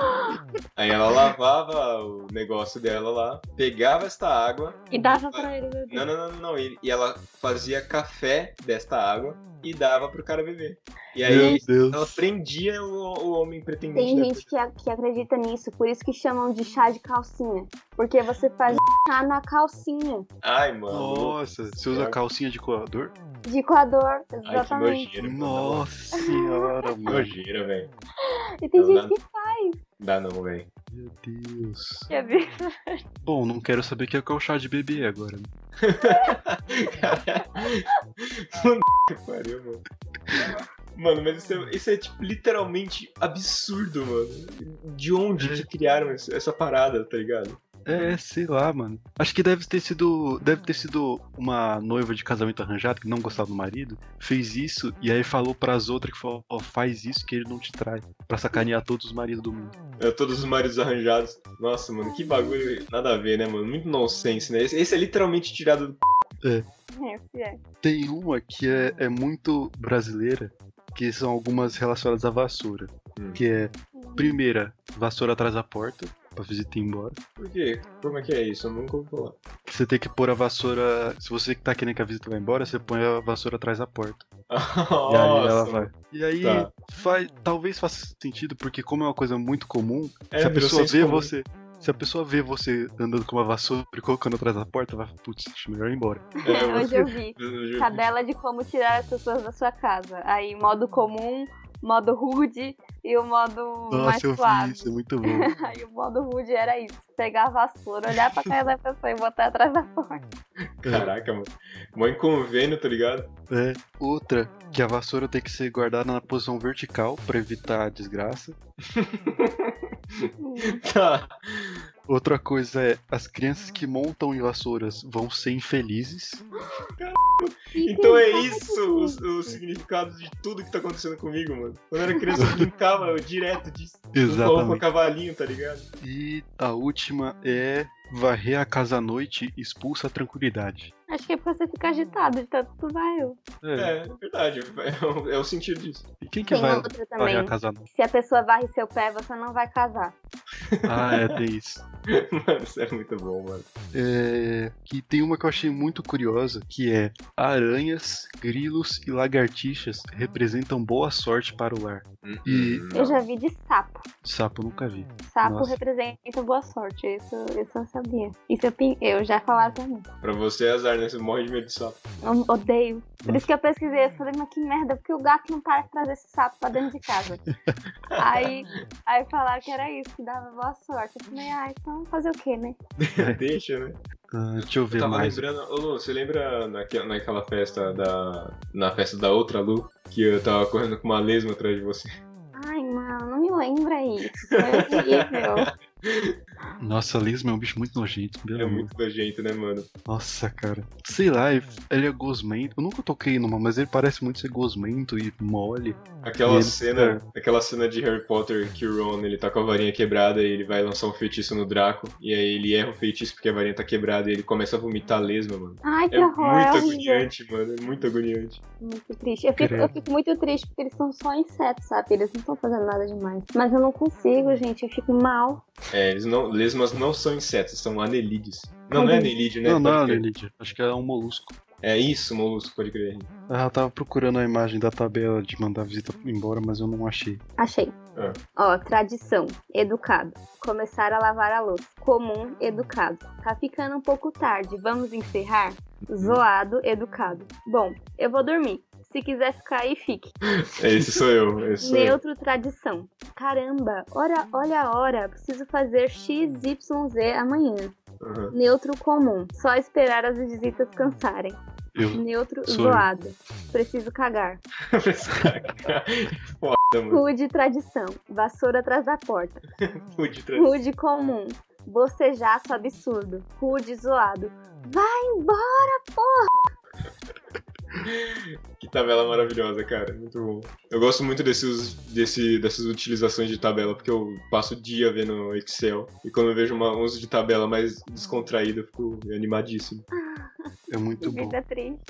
aí ela lavava o negócio dela lá, pegava esta água. E dava pra ele beber. Não, não, não, não, não. E, e ela fazia café desta água e dava pro cara beber. E aí Meu Deus. ela prendia o, o homem pretendente. Tem gente que, a- que acredita nisso, por isso que chamam de chá de calcinha. Porque você faz chá na calcinha. Ai, mano. Nossa, você usa calcinha de coador? De coador, Ai, que exatamente. nojeira. mano. Nossa senhora, Que [LAUGHS] mano. nojeira, velho. e tem gente não. que Dá não, velho. Meu Deus. quer ver. Bom, não quero saber o que é o chá de bebê agora. né? [LAUGHS] que pariu, mano. Mano, mas isso é, isso é, tipo, literalmente absurdo, mano. De onde que criaram essa parada, tá ligado? É, sei lá, mano. Acho que deve ter sido. Deve ter sido uma noiva de casamento arranjado que não gostava do marido, fez isso e aí falou pras outras que falou, ó, faz isso que ele não te trai. Pra sacanear todos os maridos do mundo. É, todos os maridos arranjados. Nossa, mano, que bagulho nada a ver, né, mano? Muito nonsense, né? Esse, esse é literalmente tirado do. Esse é. Tem uma que é, é muito brasileira, que são algumas relacionadas à vassoura. Hum. Que é, primeira, vassoura atrás da porta, pra visita ir embora. Por quê? Como é que é isso? Eu nunca ouvi falar. Você tem que pôr a vassoura. Se você que tá querendo que a visita vá embora, você põe a vassoura atrás da porta. [LAUGHS] E aí ela vai. E aí Tá. faz, talvez faça sentido, porque como é uma coisa muito comum, É, se a pessoa vê comum. você. Se a pessoa vê você andando com uma vassoura e colocando atrás da porta, vai, putz, acho melhor ir embora. É, Hoje eu vi. Tabela de como tirar as pessoas da sua casa. Aí, modo comum, modo rude e o modo mais Nossa, eu suave. vi isso, é muito bom. [LAUGHS] Aí o modo rude era isso: pegar a vassoura, olhar pra cara da pessoa e botar atrás da porta. [LAUGHS] Caraca, mano. Mó inconvênio, tá ligado? É. Outra, que a vassoura tem que ser guardada na posição vertical pra evitar a desgraça. [LAUGHS] Tá. Outra coisa é, as crianças que montam em vassouras vão ser infelizes. Então é isso o, o significado de tudo que tá acontecendo comigo, mano. Quando eu era criança, eu brincava [LAUGHS] direto disso. Com Exatamente. cavalinho, tá ligado? E a última é varrer a casa à noite expulsa a tranquilidade. Acho que é pra você ficar agitado de tanto que tu vai. É. É, verdade. É o, é o sentido disso. E quem que Tem vai outra varrer também. a casa à noite? Se a pessoa varre seu pé, você não vai casar. Ah, é, tem isso. [LAUGHS] Mano, isso é muito bom, mano. É, que tem uma que eu achei muito curiosa, que é aranhas, grilos e lagartixas representam boa sorte para o lar. E- Hum, Eu já vi de sapo. Sapo nunca vi. Sapo Nossa. representa boa sorte. Isso, isso eu sabia. Isso eu, eu já falava mim. Pra você é azar, né? Você morre de medo de sapo. Eu odeio. Por isso que eu pesquisei. Eu falei, mas que merda, porque o gato não para de trazer esse sapo pra dentro de casa. [LAUGHS] aí, aí falaram que era isso, que dava boa sorte. Eu falei, ah, então fazer o quê, né? [LAUGHS] Deixa, né? Ah, deixa eu Eu ver tava mais. lembrando, ô Lu, você lembra naquela, naquela festa da. Na festa da outra Lu, que eu tava correndo com uma lesma atrás de você? Ai, mano, não me lembra isso. Foi horrível. [LAUGHS] Nossa, a lesma é um bicho muito nojento. É amor. muito nojento, né, mano? Nossa, cara. Sei lá, ele ele é gosmento. Eu nunca toquei numa, mas ele parece muito ser gosmento e mole. Aquela Ele- cena, aquela cena de Harry Potter que o Ron ele tá com a varinha quebrada e ele vai lançar um feitiço no Draco e aí ele erra o feitiço porque a varinha tá quebrada e ele começa a vomitar lesma, mano. Ai, que É horror. muito é agoniante, mano. É muito agoniante. Muito triste. Eu fico, eu fico muito triste porque eles são só insetos, sabe? Eles não estão fazendo nada demais. Mas eu não consigo, gente. Eu fico mal. É, eles não, lesmas não são insetos, são anelídeos. Não, não é anelídeo, né? não, não, crer. Lelid. Acho que é um molusco. É isso, molusco, pode crer. Ah, eu tava procurando a imagem da tabela de mandar a visita embora, mas eu não achei. Achei. Ah. Ó, tradição, educado. Começar a lavar a louça. Comum, educado. Tá ficando um pouco tarde, vamos encerrar? Zoado, educado. Bom, eu vou dormir. Se quiser ficar aí, fique. É, [LAUGHS] esse sou eu. Esse sou eu. Neutro, tradição. Caramba, ora, olha a hora. Preciso fazer XYZ amanhã. Aham. Neutro, comum. Só esperar as visitas cansarem. Eu. Neutro, Sou eu. zoado. Preciso cagar. [LAUGHS] Foda, mano. Rude, tradição. Vassoura atrás da porta. [LAUGHS] Rude tradição. Rude comum. Bocejaço absurdo. Rude zoado. Vai embora! Que tabela maravilhosa, cara. Muito bom. Eu gosto muito desses, desse, dessas utilizações de tabela, porque eu passo o dia vendo Excel. E quando eu vejo uma, um uso de tabela mais descontraído, eu fico animadíssimo. É muito bom. Vida triste.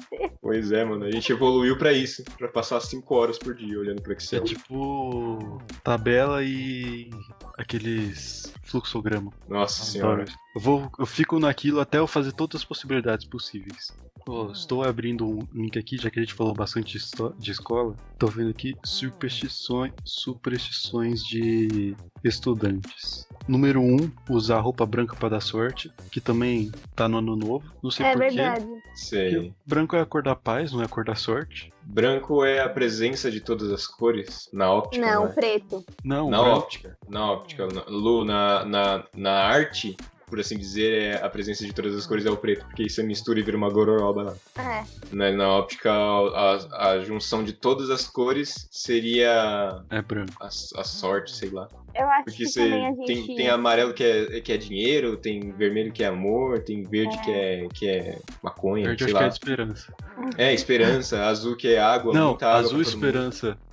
Pois é, mano. A gente evoluiu pra isso. Pra passar 5 horas por dia olhando pro É Excel. tipo tabela e aqueles fluxograma. Nossa senhora. Eu, vou, eu fico naquilo até eu fazer todas as possibilidades possíveis. Ó, estou abrindo um link aqui, já que a gente falou bastante de escola. Tô vendo aqui superstições, superstições de estudantes. Número 1, um, usar roupa branca para dar sorte, que também tá no ano novo. Não sei É porquê. verdade. Sei. Branco é a cor da paz, não é a cor da sorte. Branco é a presença de todas as cores na óptica. Não, né? preto. Não, Na branco. óptica. Na óptica. Lu, na, na, na arte, por assim dizer, é a presença de todas as cores é o preto, porque isso é mistura e vira uma gororoba lá. É. Na, na óptica, a, a junção de todas as cores seria é branco. a, a sorte, sei lá. Eu acho Porque que você também a gente. tem, tem amarelo que é, que é dinheiro, tem vermelho que é amor, tem verde É. que é, que é maconha, Verde sei acho que é lá. esperança. É, esperança, azul que é água, Não, muita água azul todo mundo.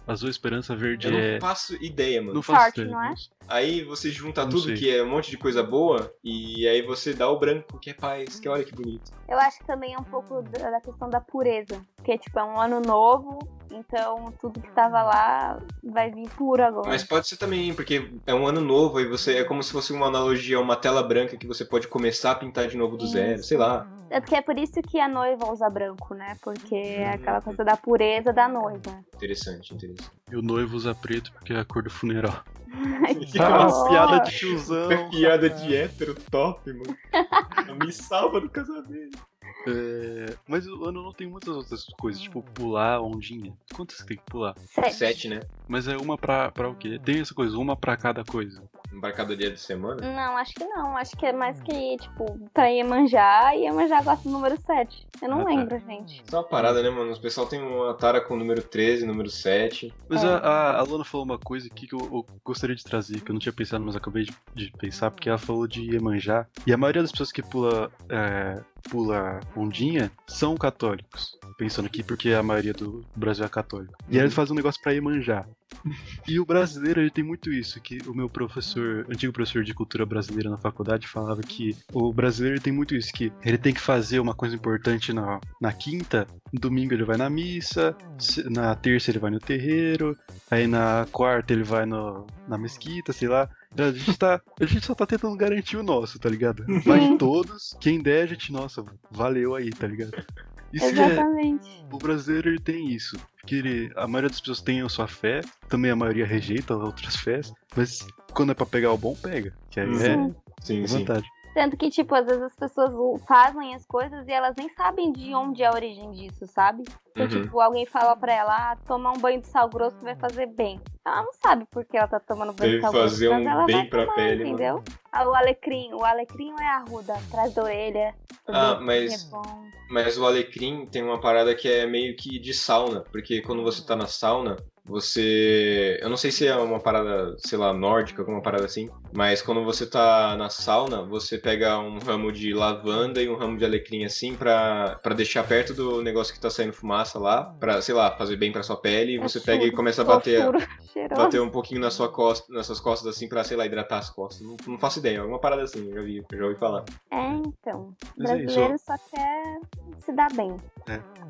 Azul esperança, verde Eu não é. faço ideia, mano. Não faço Sorte, ideia. não é? Aí você junta Não tudo sei. que é um monte de coisa boa e aí você dá o branco, que é paz, que olha que bonito. Eu acho que também é um pouco da questão da pureza. Porque, tipo, é um ano novo, então tudo que tava lá vai vir puro agora. Mas pode ser também, porque é um ano novo e você é como se fosse uma analogia a uma tela branca que você pode começar a pintar de novo do zero, sei lá. É porque é por isso que a noiva usa branco, né? Porque é Hum. aquela coisa da pureza da noiva. Interessante, interessante. E o noivo usa preto porque é a cor do funeral. Ai, que horror. piada de tiozão. É piada de hétero top, mano. [LAUGHS] Me salva do casamento. É, mas o ano não tem muitas outras coisas, tipo pular ondinha. Quantas tem que pular? Sete. Sete, né? Mas é uma pra, pra o quê? Tem essa coisa, uma pra cada coisa. Embarcado dia de semana. Não, acho que não. Acho que é mais que, tipo, pra Iemanjá e Iemanjá gosta do número 7. Eu não Ah, tá. lembro, gente. Só uma parada, né, mano? O pessoal tem uma tara com o número 13, número 7. Mas É. a, a, a Luna falou uma coisa aqui que eu, eu gostaria de trazer, que eu não tinha pensado, mas acabei de, de pensar, porque ela falou de Iemanjá. E a maioria das pessoas que pula, é, pula ondinha são católicos. Pensando aqui, porque a maioria do Brasil é católico. E aí eles fazem um negócio pra Iemanjá. E o brasileiro, ele tem muito isso, que o meu professor, antigo professor de cultura brasileira na faculdade, falava que o brasileiro tem muito isso, que ele tem que fazer uma coisa importante na, na quinta, domingo ele vai na missa, na terça ele vai no terreiro, aí na quarta ele vai no, na mesquita, sei lá. A gente, tá, a gente só tá tentando garantir o nosso, tá ligado? Vai todos, quem der, a gente, nossa, valeu aí, tá ligado? Isso é, Exatamente. o brasileiro ele tem isso. Que ele, a maioria das pessoas tem a sua fé, também a maioria rejeita outras fés, mas quando é pra pegar o bom, pega. Que aí Sim. Sim, é sim. vantagem. Tanto que, tipo, às vezes as pessoas fazem as coisas e elas nem sabem de onde é a origem disso, sabe? Então, Uhum. tipo, alguém fala pra ela, ah, tomar um banho de sal grosso vai fazer bem. Ela não sabe por que ela tá tomando banho Deve de sal grosso. fazer um bem pra tomar, pele, mano. Entendeu? Ah, o alecrim. O alecrim é arruda, atrás da orelha. Ah, mas- É. Mas o alecrim tem uma parada que é meio que de sauna, porque quando você tá na sauna, você. Eu não sei se é uma parada, sei lá, nórdica, alguma parada assim, mas quando você tá na sauna, você pega um ramo de lavanda e um ramo de alecrim assim pra, pra deixar perto do negócio que tá saindo fumaça lá, pra, sei lá, fazer bem pra sua pele, e É você pega e churro, começa a bater. [LAUGHS] Bater um pouquinho na sua costa, nas suas costas, assim, pra, sei lá, hidratar as costas. Não, não faço ideia, alguma parada assim, eu já vi, eu já ouvi falar. É, então. O Mas é brasileiro só quer se dar bem.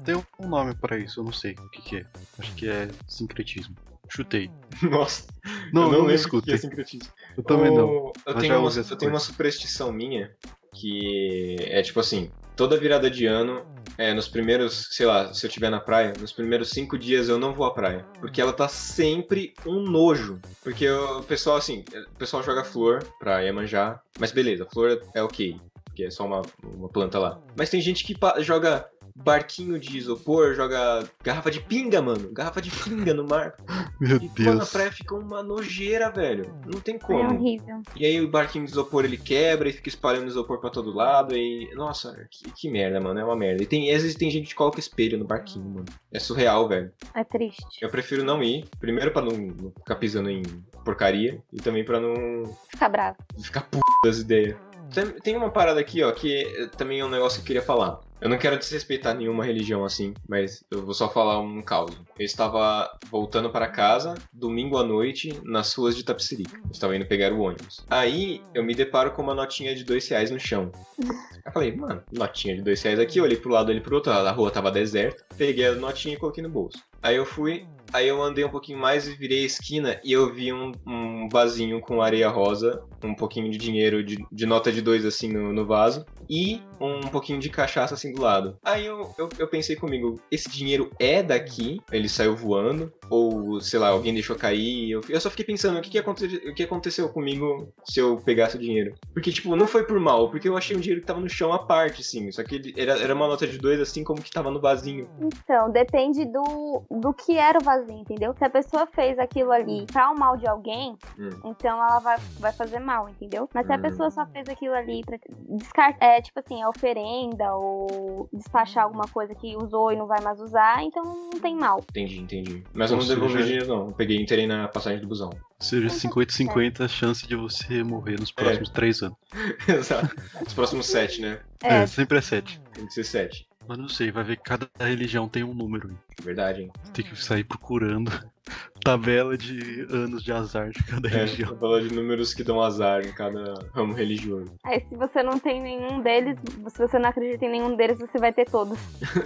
Tem um nome pra isso, eu não sei o que, que é. Acho que é sincretismo. Chutei. [LAUGHS] Nossa, Não, eu não, não me lembro o que escutem. é sincretismo. Eu também não. Eu tenho, uma, eu tenho uma superstição minha que é tipo assim: toda virada de ano, é, nos primeiros, sei lá, se eu estiver na praia, nos primeiros cinco dias eu não vou à praia. Porque ela tá sempre um nojo. Porque o pessoal, assim, o pessoal joga flor pra Iemanjá, mas beleza, flor é ok. Porque é só uma, uma planta lá. Mas tem gente que joga barquinho de isopor, joga garrafa de pinga, mano. Garrafa de pinga no mar. [LAUGHS] Meu E quando a Deus. praia fica uma nojeira, velho. Não tem É como. horrível. E aí o barquinho de isopor ele quebra e fica espalhando isopor pra todo lado. E. Nossa, que, que merda, mano. É uma merda. E tem, às vezes tem gente que coloca espelho no barquinho, mano. É surreal, velho. É triste. Eu prefiro não ir. Primeiro pra não, não ficar pisando em porcaria. E também pra não Fica bravo. ficar puto das ideias. Tem, tem uma parada aqui, ó, que também é um negócio que eu queria falar. Eu não quero desrespeitar nenhuma religião assim, mas eu vou só falar um caso. Eu estava voltando para casa, domingo à noite, nas ruas de Tapsirica. Eu estava indo pegar o ônibus. Aí eu me deparo com uma notinha de dois reais no chão. [LAUGHS] Eu falei, mano, notinha de dois reais aqui, eu olhei pro lado, olhei pro outro, a rua tava deserta. Peguei a notinha e coloquei no bolso. Aí eu fui, aí eu andei um pouquinho mais e virei a esquina e eu vi um, um vasinho com areia rosa, um pouquinho de dinheiro de, de nota de dois assim no, no vaso e um pouquinho de cachaça assim do lado. Aí eu, eu, eu pensei comigo, esse dinheiro é daqui? Ele saiu voando? Ou, sei lá, alguém deixou cair? Eu, eu só fiquei pensando, o que, que, aconte, o que aconteceu comigo se eu pegasse o dinheiro? Porque, tipo, não foi por mal, porque eu achei um dinheiro que tava no chão à parte, assim. Só que ele, era, era uma nota de dois, assim como que tava no vasinho. Então, depende do, do que era o vazio, entendeu? Se a pessoa fez aquilo ali pra o mal de alguém, Hum. então ela vai, vai fazer mal, entendeu? Mas se a Hum. pessoa só fez aquilo ali pra descartar, é tipo assim, é oferenda ou despachar alguma coisa que usou e não vai mais usar, então não tem mal. Entendi, entendi. Mas eu Ou não devolvi dinheiro, não. Eu peguei e entrei na passagem do busão. Ou seja, 50-50 a chance de você morrer nos próximos três anos. [LAUGHS] Exato. Os próximos sete, né? É, É, sempre é 7. Tem que ser sete. Mas não sei, vai ver que cada religião tem um número. Verdade, hein? Tem que sair procurando [LAUGHS] tabela de anos de azar de cada É, religião. tô falando de números que dão azar em cada ramo religioso. aí se você não tem nenhum deles, se você não acredita em nenhum deles, você vai ter todos.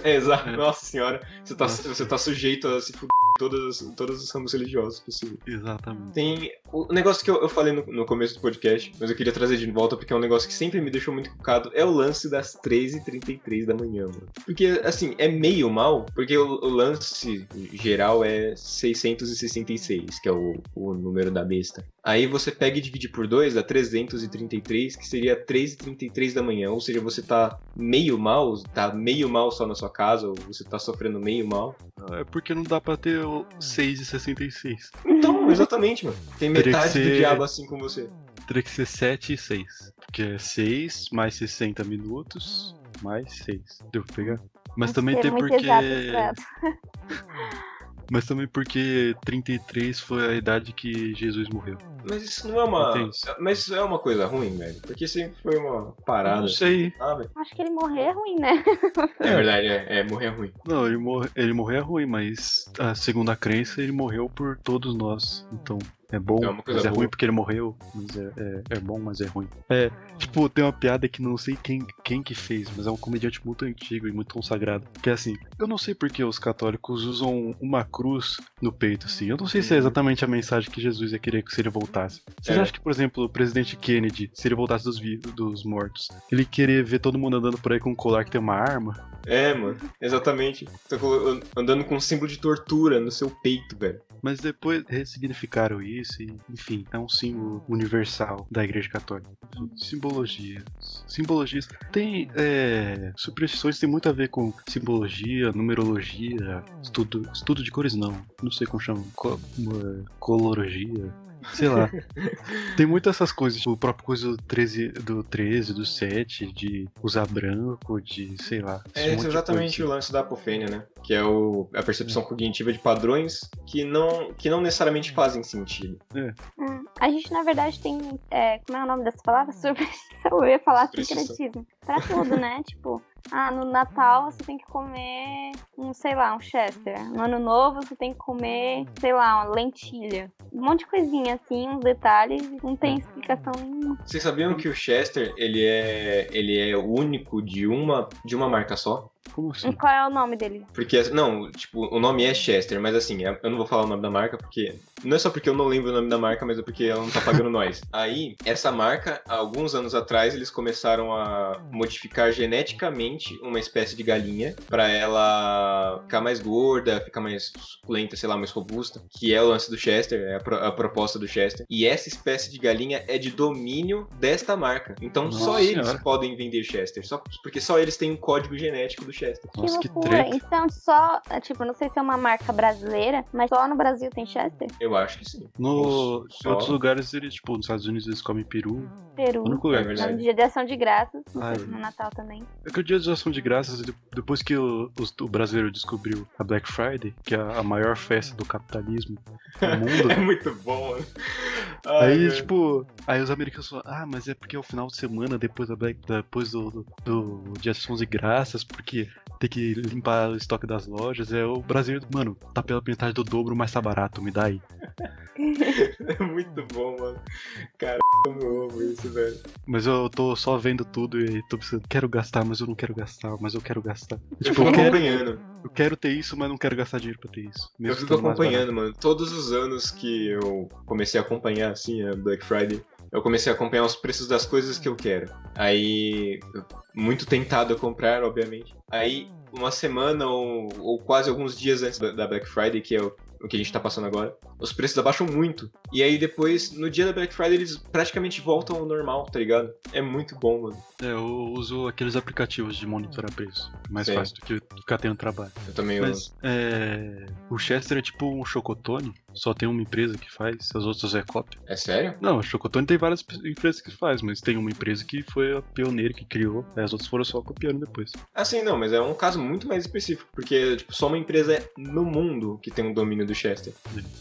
É, [LAUGHS] exato. É. Nossa senhora, você tá, Nossa. você tá sujeito a se fuder em todos, todos os ramos religiosos possíveis. Exatamente. Tem o negócio que eu, eu falei no, no começo do podcast, mas eu queria trazer de volta porque é um negócio que sempre me deixou muito cucado, é o lance das 3h33 da manhã, mano. Porque, assim, é meio mal, porque o, o lance geral é 666 366, que é o, o número da besta. Aí você pega e divide por 2, dá 333, que seria 3 e 33 da manhã. Ou seja, você tá meio mal, tá meio mal só na sua casa, ou você tá sofrendo meio mal. É porque não dá pra ter o 6 e 66. Então, exatamente, mano. Tem metade do ser- diabo assim com você. Teria que ser 7 e 6. Porque é 6 mais 60 minutos mais 6. Deu pra pegar? Mas também tem porque. exato. [LAUGHS] Mas também porque 33 foi a idade que Jesus morreu. Mas isso não é uma. Entende? Mas isso é uma coisa ruim, velho. Porque sempre foi uma parada. não sei. Ah, velho. Acho que ele morrer é ruim, né? É verdade, é, é morrer é ruim. Não, ele, mor ele morreu é ruim, mas a segundo a crença, ele morreu por todos nós. Então, é bom, É uma coisa mas é boa. ruim porque ele morreu. Mas é, é, é bom, mas é ruim. É, tipo, tem uma piada que não sei quem, quem que fez, mas é um comediante muito antigo e muito consagrado. Que é assim, eu não sei porque os católicos usam uma cruz no peito, assim. Eu não sei se é exatamente a mensagem que Jesus ia querer que se ele voltasse. Vocês É. acham que, por exemplo, o presidente Kennedy, se ele voltasse dos, dos mortos, ele queria ver todo mundo andando por aí com um colar que tem uma arma? É, mano. Exatamente. Andando com um símbolo de tortura no seu peito, velho. Mas depois ressignificaram isso e, enfim, é um símbolo universal da Igreja Católica. Simbologias. Simbologias. Tem. É, superstições tem muito a ver com simbologia, numerologia, estudo, estudo de cores não. Não sei como chama. Co, é, colorogia. Sei lá. [LAUGHS] Tem muitas essas coisas. O próprio coisa do 13, do 13, do 7, de usar branco, de sei lá. É exatamente o lance da apofênia, né? Que é o, a percepção cognitiva de padrões que não, que não necessariamente fazem sentido. Hum, A gente, na verdade, tem. é, como é o nome dessa palavra? [LAUGHS] Superstição. Eu ia falar sincretismo. Pra tudo, né? [LAUGHS] Tipo, ah, no Natal você tem que comer um, sei lá, um Chester. No Ano Novo você tem que comer, sei lá, uma lentilha. Um monte de coisinha assim, uns detalhes, não tem explicação nenhuma. Vocês sabiam que o Chester, ele é, ele é único de uma, de uma marca só? Como assim? E qual é o nome dele? Porque, não, tipo, o nome é Chester, mas assim, eu não vou falar o nome da marca porque. Não é só porque eu não lembro o nome da marca, mas é porque ela não tá pagando [LAUGHS] nós. Aí, essa marca, há alguns anos atrás, eles começaram a modificar geneticamente uma espécie de galinha pra ela ficar mais gorda, ficar mais suculenta, sei lá, mais robusta. Que é o lance do Chester, é a, pro- a proposta do Chester. E essa espécie de galinha é de domínio desta marca. Então só Nossa eles Senhora. podem vender Chester. Só, porque só eles têm um código genético do Chester. Nossa, que que loucura. treta. Então, só, é, tipo, não sei se é uma marca brasileira, mas só no Brasil tem Chester? Eu acho que sim. No, Só- Em outros lugares, eles, tipo, nos Estados Unidos eles comem peru. Peru. O único lugar É verdade. Dia de ação de graças, Ai. no Natal também. É que o dia de ação de graças, de- depois que o, os- o brasileiro descobriu a Black Friday, que é a maior festa do capitalismo do [LAUGHS] mundo, É muito bom, mano. Ai, aí, tipo, aí os americanos falam, ah, mas é porque é o final de semana depois da Black, depois do, do, do dia de ação de graças, porque tem que limpar o estoque das lojas. É o brasileiro, mano, tá pela metade do dobro, mas tá barato, me dá aí. [LAUGHS] É muito bom, mano. Cara, como eu amo isso, velho. Mas eu tô só vendo tudo e tô pensando, quero gastar, mas eu não quero gastar, mas eu quero gastar. Eu Tipo, fico eu quero, acompanhando. eu quero ter isso, mas não quero gastar dinheiro pra ter isso. Eu fico acompanhando, mano. Todos os anos que eu comecei a acompanhar, assim, a Black Friday, eu comecei a acompanhar os preços das coisas que eu quero. Aí, eu- muito tentado a comprar, obviamente. Aí, uma semana ou, ou quase alguns dias antes da da Black Friday, que é o, o que a gente tá passando agora, os preços abaixam muito. E aí, depois, no dia da Black Friday, eles praticamente voltam ao normal, tá ligado? É muito bom, mano. É, eu uso aqueles aplicativos de monitorar preço. Mais Sim. fácil do que ficar tendo trabalho. Eu também Mas é, o Chester é tipo um chocotone, só tem uma empresa que faz, as outras é cópia. É sério? Não, o chocotone tem várias empresas que faz, mas tem uma empresa que foi a pioneira que criou, aí as outras foram só copiando depois. Assim, não, mas é um caso muito mais específico, porque, tipo, só uma empresa no mundo que tem um domínio do Chester.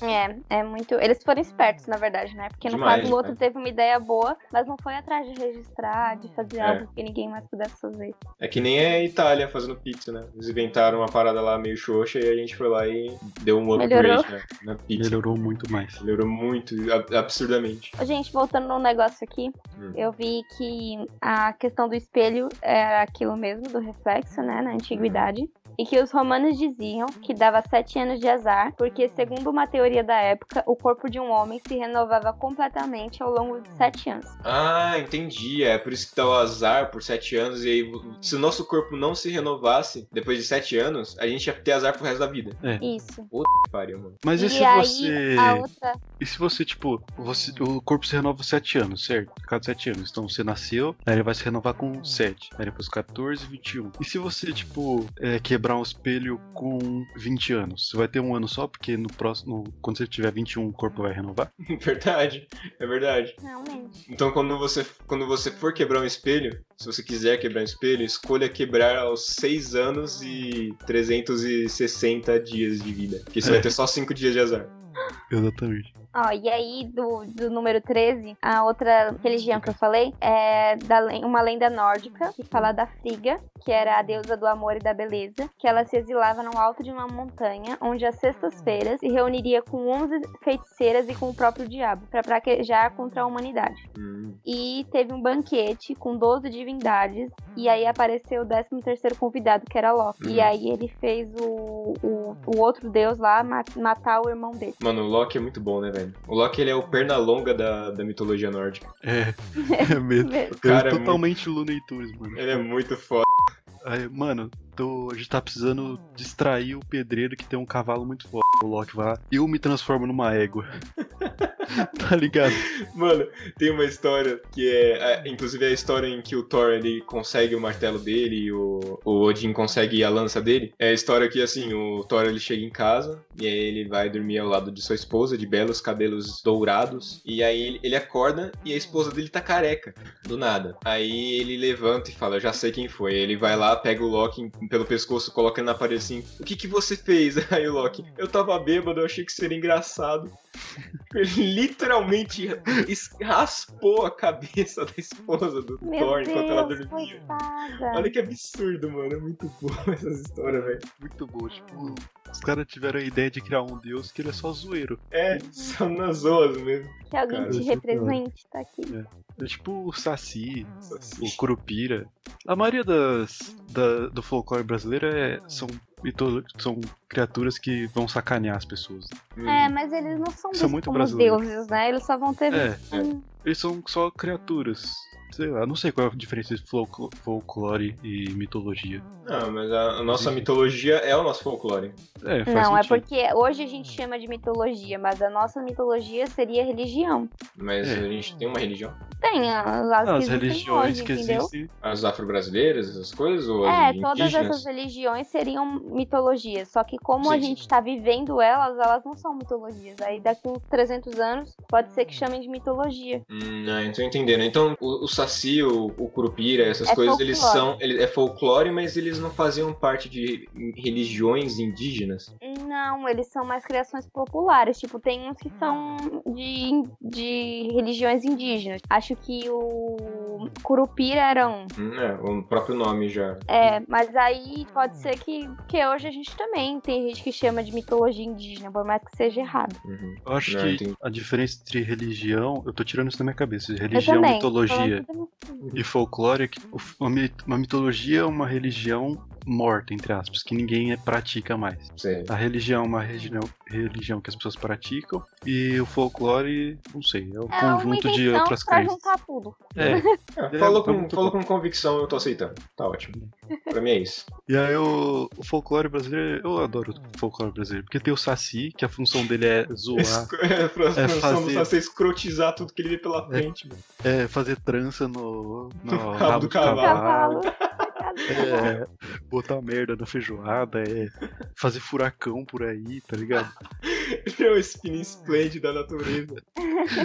É, é muito. Eles foram espertos, na verdade, né? Porque no Demais, caso o outro né? teve uma ideia boa, mas não foi atrás de registrar, de fazer É. algo que ninguém mais pudesse fazer. É que nem a Itália fazendo pizza, né? Eles inventaram uma parada lá meio xoxa e a gente foi lá e deu um upgrade né, na pizza. Melhorou muito mais. Melhorou muito, ab- absurdamente. Gente, voltando no negócio aqui, Hum. eu vi que a questão do espelho era aquilo mesmo, do reflexo, né, na antiguidade. E que os romanos diziam que dava sete anos de azar, porque, segundo uma teoria da época, o corpo de um homem se renovava completamente ao longo de sete anos. Ah, entendi. É por isso que dá o azar por sete anos. E aí, se o nosso corpo não se renovasse depois de sete anos, a gente ia ter azar pro resto da vida. Isso. É. Pariu, mano. Mas e, E se aí- você. a outra. E se você, tipo, você, o corpo se renova 7 anos, certo? Cada 7 anos. Então você nasceu, aí ele vai se renovar com 7. Aí depois 14, 21. E se você, tipo, é, quebrar um espelho com 20 anos? Você vai ter um ano só, porque no próximo. Quando você tiver 21, o corpo vai renovar? [LAUGHS] Verdade, é verdade. Realmente. Então quando você, quando você for quebrar um espelho, se você quiser quebrar um espelho, escolha quebrar aos 6 anos e 360 dias de vida. Porque você É. vai ter [LAUGHS] só 5 dias de azar. Exatamente. Ó, e aí, do, do número 13, a outra religião que eu falei é da, uma lenda nórdica que fala da Frigga, que era a deusa do amor e da beleza, que ela se exilava no alto de uma montanha, onde às sextas-feiras se reuniria com 11 feiticeiras e com o próprio diabo, para praquejar contra a humanidade. Hum. E teve um banquete com 12 divindades, e aí apareceu o 13 terceiro convidado, que era Loki. E aí ele fez o, o, o outro deus lá ma- matar o irmão dele. Mano, o Loki é muito bom, né, velho? O Loki ele é o perna longa da, da mitologia nórdica. É, [LAUGHS] é mesmo. O Eu cara é totalmente Looney Tunes, mano. Ele é muito foda. Aí, mano, tô, a gente tá precisando distrair o pedreiro que tem um cavalo muito forte. O Loki vai lá. Eu me transformo numa égua. [LAUGHS] tá ligado? Mano, tem uma história que é, Inclusive é a história em que o Thor ele consegue o martelo dele e o, o Odin consegue a lança dele. É a história que, assim, o Thor ele chega em casa e aí ele vai dormir ao lado de sua esposa, de belos cabelos dourados. E aí ele, ele acorda e a esposa dele tá careca, do nada. Aí ele levanta e fala: Eu já sei quem foi. Ele vai lá, pega o Loki pelo pescoço, coloca ele na parede assim: O que, que você fez? [LAUGHS] Aí o Loki: Eu tava bêbado, eu achei que seria engraçado. [LAUGHS] Ele literalmente raspou a cabeça da esposa do Meu Thor enquanto ela Deus, dormia. coitada. Olha que absurdo, mano. É muito boa [LAUGHS] essas histórias, velho. Muito bom. Tipo, os caras tiveram a ideia de criar um deus que ele é só zoeiro. É, só nas zoas mesmo. Que alguém Cara, te é represente, tá aqui. É tipo o Saci, o Curupira. A maioria das, da- do folclore brasileiro é, são, mito- são criaturas que vão sacanear as pessoas. É, mas eles não são é vistos muito como deuses, né? Eles só vão ter. É, um- eles são só criaturas. Sei lá, não sei qual é a diferença entre folclo- folclore e mitologia. Não, mas a, a nossa Existe. mitologia é o nosso folclore. É, faz Não, é sentido. porque hoje a gente chama de mitologia, mas a nossa mitologia seria religião. Mas É. a gente tem uma religião. Tem as, as Ah, que as existem religiões hoje, que entendeu? existem. As afro-brasileiras, essas coisas? Ou as É, todas essas religiões seriam mitologias, só que como a Sim, gente tá vivendo elas, elas não são mitologias. Aí daqui uns 300 anos, pode ser que chamem de mitologia. Hum, ah, então entendendo. Então o, o Saci, o, o Curupira, essas É coisas, eles folclore. são. Ele, é folclore, mas eles não faziam parte de religiões indígenas. Não, eles são mais criações populares. Tipo, tem uns que são de, de religiões indígenas. Acho que o Curupira era um. Hum, é, o próprio nome já. É, mas aí pode ser que, que hoje a gente também tem gente que chama de mitologia indígena, por mais que seja errado. Uhum. Eu acho Não, que entendi. a diferença entre religião, eu tô tirando isso da minha cabeça, religião, mitologia e folclore, uma mitologia é uma religião morta, entre aspas, que ninguém é- pratica mais. Sei. A religião é uma religião, religião que as pessoas praticam e o folclore, não sei, é um É uma conjunto de invenção outras pra crenças. juntar tudo. É, Ah, [LAUGHS] É, falou é com, muito falou bom. com convicção, eu tô aceitando. Tá ótimo. Pra mim é isso. e aí o, o folclore brasileiro, eu adoro o folclore brasileiro, porque tem o Saci, que a função dele é zoar, Escro- É, pra É função do fazer- Saci escrotizar tudo que ele vê pela frente, mano. é fazer trança no, no [LAUGHS] rabo rabo do do cavalo. cavalo. É, botar merda na feijoada, é fazer furacão por aí, tá ligado? [LAUGHS] Ele é o spin splend da natureza.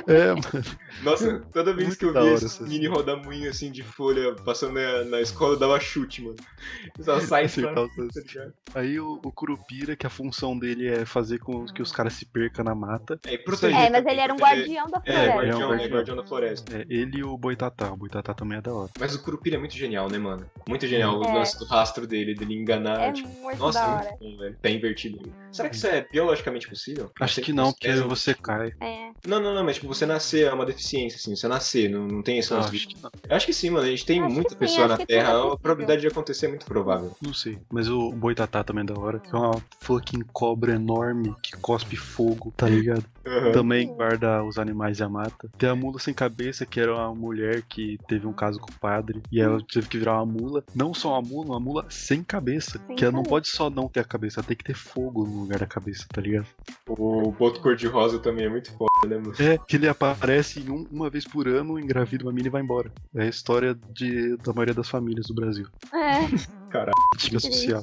É, [LAUGHS] mano. Nossa, toda vez Muito que eu vi hora esse mini rodamuinho assim de folha passando na, na escola, eu dava chute, mano. Só [LAUGHS] sai pra- dois. tá ligado? Aí o, o Curupira, que a função dele é fazer com que os caras se percam na mata. É, e proteger É, mas ele era um guardião da É, floresta. guardião, É um é guardião. guardião da floresta. É, ele e o Boitatá. O Boitatá também é da hora. Mas o Curupira é muito genial, né, mano? Muito genial o É. lance do rastro dele, dele enganar. É tipo, muito nossa, da é hora. muito bom, velho. Pé invertido. Será que isso é biologicamente possível? Acho que não, porque é- você cai. É. Não, não, não, mas tipo, você nascer é uma deficiência, assim, você nascer, não, não tem esse Eu lance acho de- que acho que sim, mano, a gente tem Acho muita sim, pessoa na Terra, é a probabilidade de acontecer é muito provável. Não sei. Mas o Boitatá também é da hora. Que é uma fucking cobra enorme que cospe fogo, tá ligado? Aham. Também guarda os animais e a mata. Tem a mula sem cabeça, que era uma mulher que teve um caso com o padre. E ela teve que virar uma mula. Não só uma mula, uma mula sem cabeça. Sem que ela não pode só não ter a cabeça, ela tem que ter fogo no lugar da cabeça, tá ligado? O boto cor-de-rosa também é muito foda, né, mano? É, que ele aparece em um- uma vez por ano, engravida uma mina e vai embora. É a história de, da maioria das famílias do Brasil. É, [LAUGHS] Crítica social.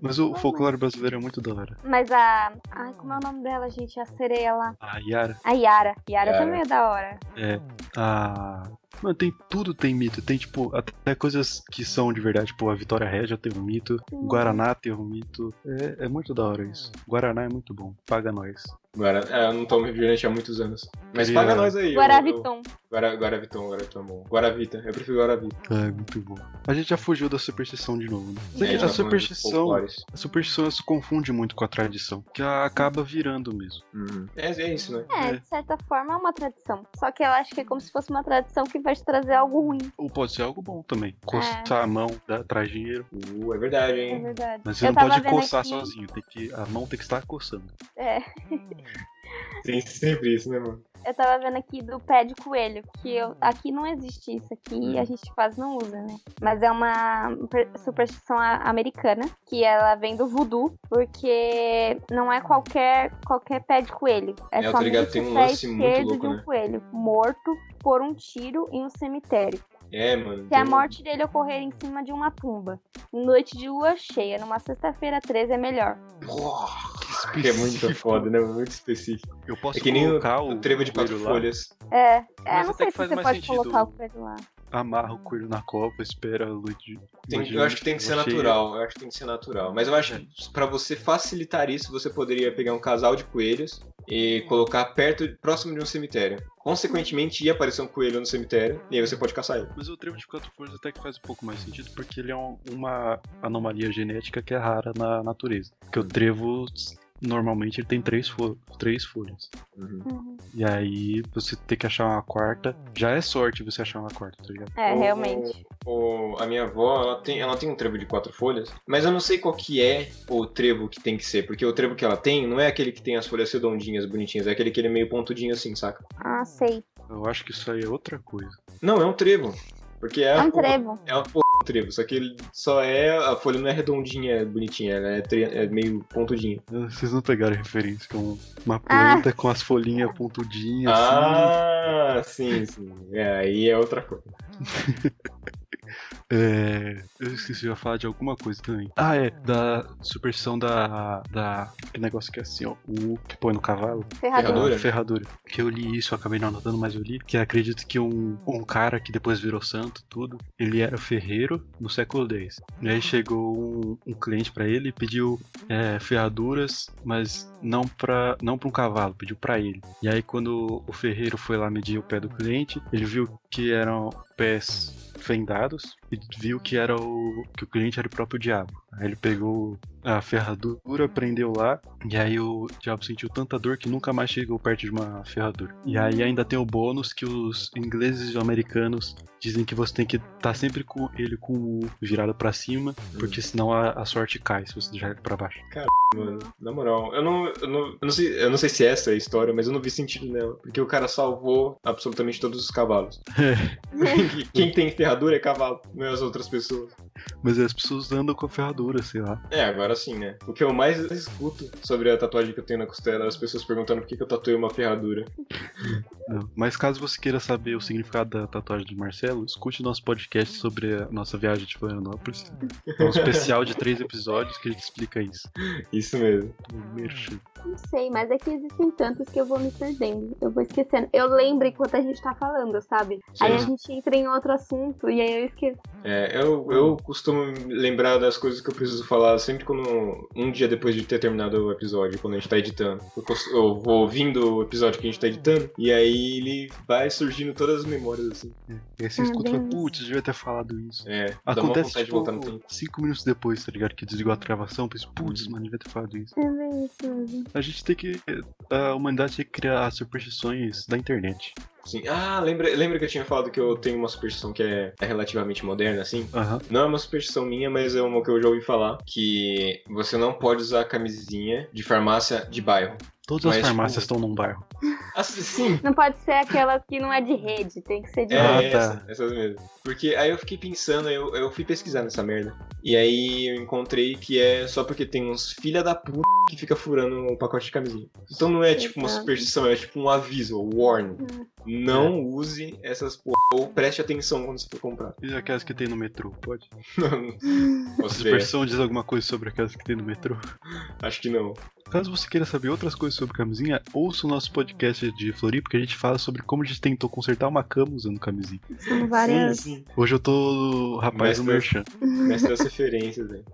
Mas o folclore brasileiro é muito da hora. Mas a. Ai, como é o nome dela, gente? A sereia lá. A Yara A Yara. Yara, Yara. também é da hora. é. A. Mano, tem tudo tem mito. Tem, tipo, até coisas que são de verdade. Tipo, a Vitória Régia tem um mito. Sim. Guaraná tem um mito. É, é muito da hora isso. Guaraná é muito bom. Paga nós. Agora, é, eu não tomo refrigerante há muitos anos. Mas Queria- paga nós aí. eu- eu- Guaraviton. Guara, Guaraviton, Guaraviton é bom. Guaravita, eu prefiro Guaravita. É muito bom. A gente já fugiu da superstição de novo, né? A gente a tá superstição. A superstição se confunde muito com a tradição. Que ela acaba virando mesmo. Uhum. É, é isso, né? É, É. de certa forma é uma tradição. Só que eu acho que é como se fosse uma tradição que vai te trazer algo ruim. Ou pode ser algo bom também. Coçar a mão, dá, traz dinheiro. Uh, é verdade, É hein? verdade. Mas você Eu não pode coçar aqui- sozinho. Tem que, a mão tem que estar coçando. É. Tem sempre isso, né, mano? Eu tava vendo aqui do pé de coelho, que eu, aqui não existe isso aqui, a gente quase não usa, né? Mas é uma per- superstição americana, que ela vem do voodoo, porque não é qualquer, qualquer pé de coelho. É, É, ligado, somente tem um o pé lance muito esquerdo louco, de um né? coelho, morto por um tiro em um cemitério. É, mano. Se a morte dele ocorrer em cima de uma tumba, em noite de lua cheia, numa sexta-feira 13 é melhor. Que é muito foda, né? Muito específico. Eu posso É que nem o, colocar o, o trevo de quatro folhas. É, é Mas não sei se você pode sentido. colocar o coelho lá. Amarra o coelho na copa, espera a luz de. Tem- eu acho que tem que ser cheia. natural. Eu acho que tem que ser natural. Mas eu acho que pra você facilitar isso, você poderia pegar um casal de coelhos e colocar perto, próximo de um cemitério. Consequentemente, ia aparecer um coelho no cemitério e aí você pode caçar ele. Mas o trevo de quatro folhas até que faz um pouco mais sentido, porque ele é um- uma anomalia genética que é rara na natureza. Porque o trevo, normalmente, ele tem três, fo- três folhas. Uhum. Uhum. E aí, você ter que achar uma quarta, já é sorte você achar uma quarta, tá ligado? É, O- realmente. o- a minha avó, ela tem, ela tem um trevo de quatro folhas, mas eu não sei qual que é o trevo que tem que ser, porque o trevo que ela tem não é aquele que tem as folhas redondinhas, bonitinhas, é aquele que ele é meio pontudinho assim, saca? Ah, sei. Eu acho que isso aí é outra coisa. Não, é um trevo. Porque é, É um trevo. É trevo, só que ele só é. A folha não é redondinha, bonitinha, ela é, tre- é meio pontudinha. Vocês não pegaram referência, que é um- uma Ah. planta com as folhinhas pontudinhas, assim. Ah, sim, sim. É, aí é outra coisa. [LAUGHS] É, eu esqueci de falar de alguma coisa também. Ah, é, da superstição da. da. Que negócio que é assim, ó. O que põe no cavalo. Ferradura. Ferradura? Ferradura. Que eu li isso, eu acabei não anotando, mas eu li. Que acredito que um, um cara que depois virou santo, tudo, ele era ferreiro no século X. E aí chegou um, um cliente pra ele e pediu é, ferraduras, mas não pra, não pra um cavalo, pediu pra ele. E aí quando o ferreiro foi lá medir o pé do cliente, ele viu que eram pés fendados e viu que era o que o cliente era o próprio diabo. Aí ele pegou a ferradura, prendeu lá, e aí o diabo sentiu tanta dor que nunca mais chegou perto de uma ferradura. E aí ainda tem o bônus que os ingleses e americanos dizem que você tem que estar sempre com ele com o virado pra cima, porque senão a, a sorte cai se você deixar ele pra baixo. Mano, na moral, eu não, eu, não, eu, não sei, eu não sei se essa é a história, mas eu não vi sentido nela. Porque o cara salvou absolutamente todos os cavalos. [LAUGHS] E Quem tem ferradura é cavalo, não é as outras pessoas. Mas as pessoas andam com a ferradura, sei lá. É, agora sim, né? O que eu mais escuto sobre a tatuagem que eu tenho na costela é as pessoas perguntando por que, que eu tatuei uma ferradura. Não. Mas caso você queira saber o significado da tatuagem de Marcelo, escute nosso podcast sobre a nossa viagem de Florianópolis. É um especial de três episódios que a gente explica isso. Isso mesmo. Merchan. Não sei, mas é que existem tantos que eu vou me perdendo. Eu vou esquecendo. Eu lembro enquanto a gente tá falando, sabe? Aí a Sim. gente entra em outro assunto e aí eu esqueço. É, eu, eu costumo lembrar das coisas que eu preciso falar sempre quando. Um dia depois de ter terminado o episódio, quando a gente tá editando. Eu, cos- eu vou ouvindo o episódio que a gente tá editando, e aí ele vai surgindo todas as memórias, assim. E aí você Ah, escuta e putz, eu devia ter falado isso. É, dá uma Acontece vontade de voltar no tipo tempo. cinco minutos depois, tá ligado? Que desligou a gravação, pensa, putz, Uhum. mano, devia ter falado isso. É. A gente tem que. A humanidade tem que criar superstições da internet. Sim. Ah, lembra, lembra que eu tinha falado que eu tenho uma superstição que é, é relativamente moderna, assim? Aham. Não é uma superstição minha, mas é uma que eu já ouvi falar. Que você não pode usar camisinha de farmácia de bairro. Todas Mas, as farmácias tipo, estão num bairro. Assim, sim. Não pode ser aquela que não é de rede, tem que ser de É, Ah, rede. tá. essa, essas mesmo. Porque aí eu fiquei pensando, eu, eu fui pesquisar nessa merda. E aí eu encontrei que é só porque tem uns filha da puta que fica furando um pacote de camisinha. Então não é tipo uma superstição, é tipo um aviso, um warning. Hum. Não use essas porra. Ou preste atenção quando você for comprar. E aquelas que tem no metrô, pode? Não A sei, superstição diz alguma coisa sobre aquelas que tem no metrô. acho que não. Caso você queira saber outras coisas sobre camisinha, ouça o nosso podcast de Floripa, que a gente fala sobre como a gente tentou consertar uma cama usando camisinha. São várias. Sim, sim. Hoje eu tô rapaz do Mestre- Merchan. Mestre das referências, velho.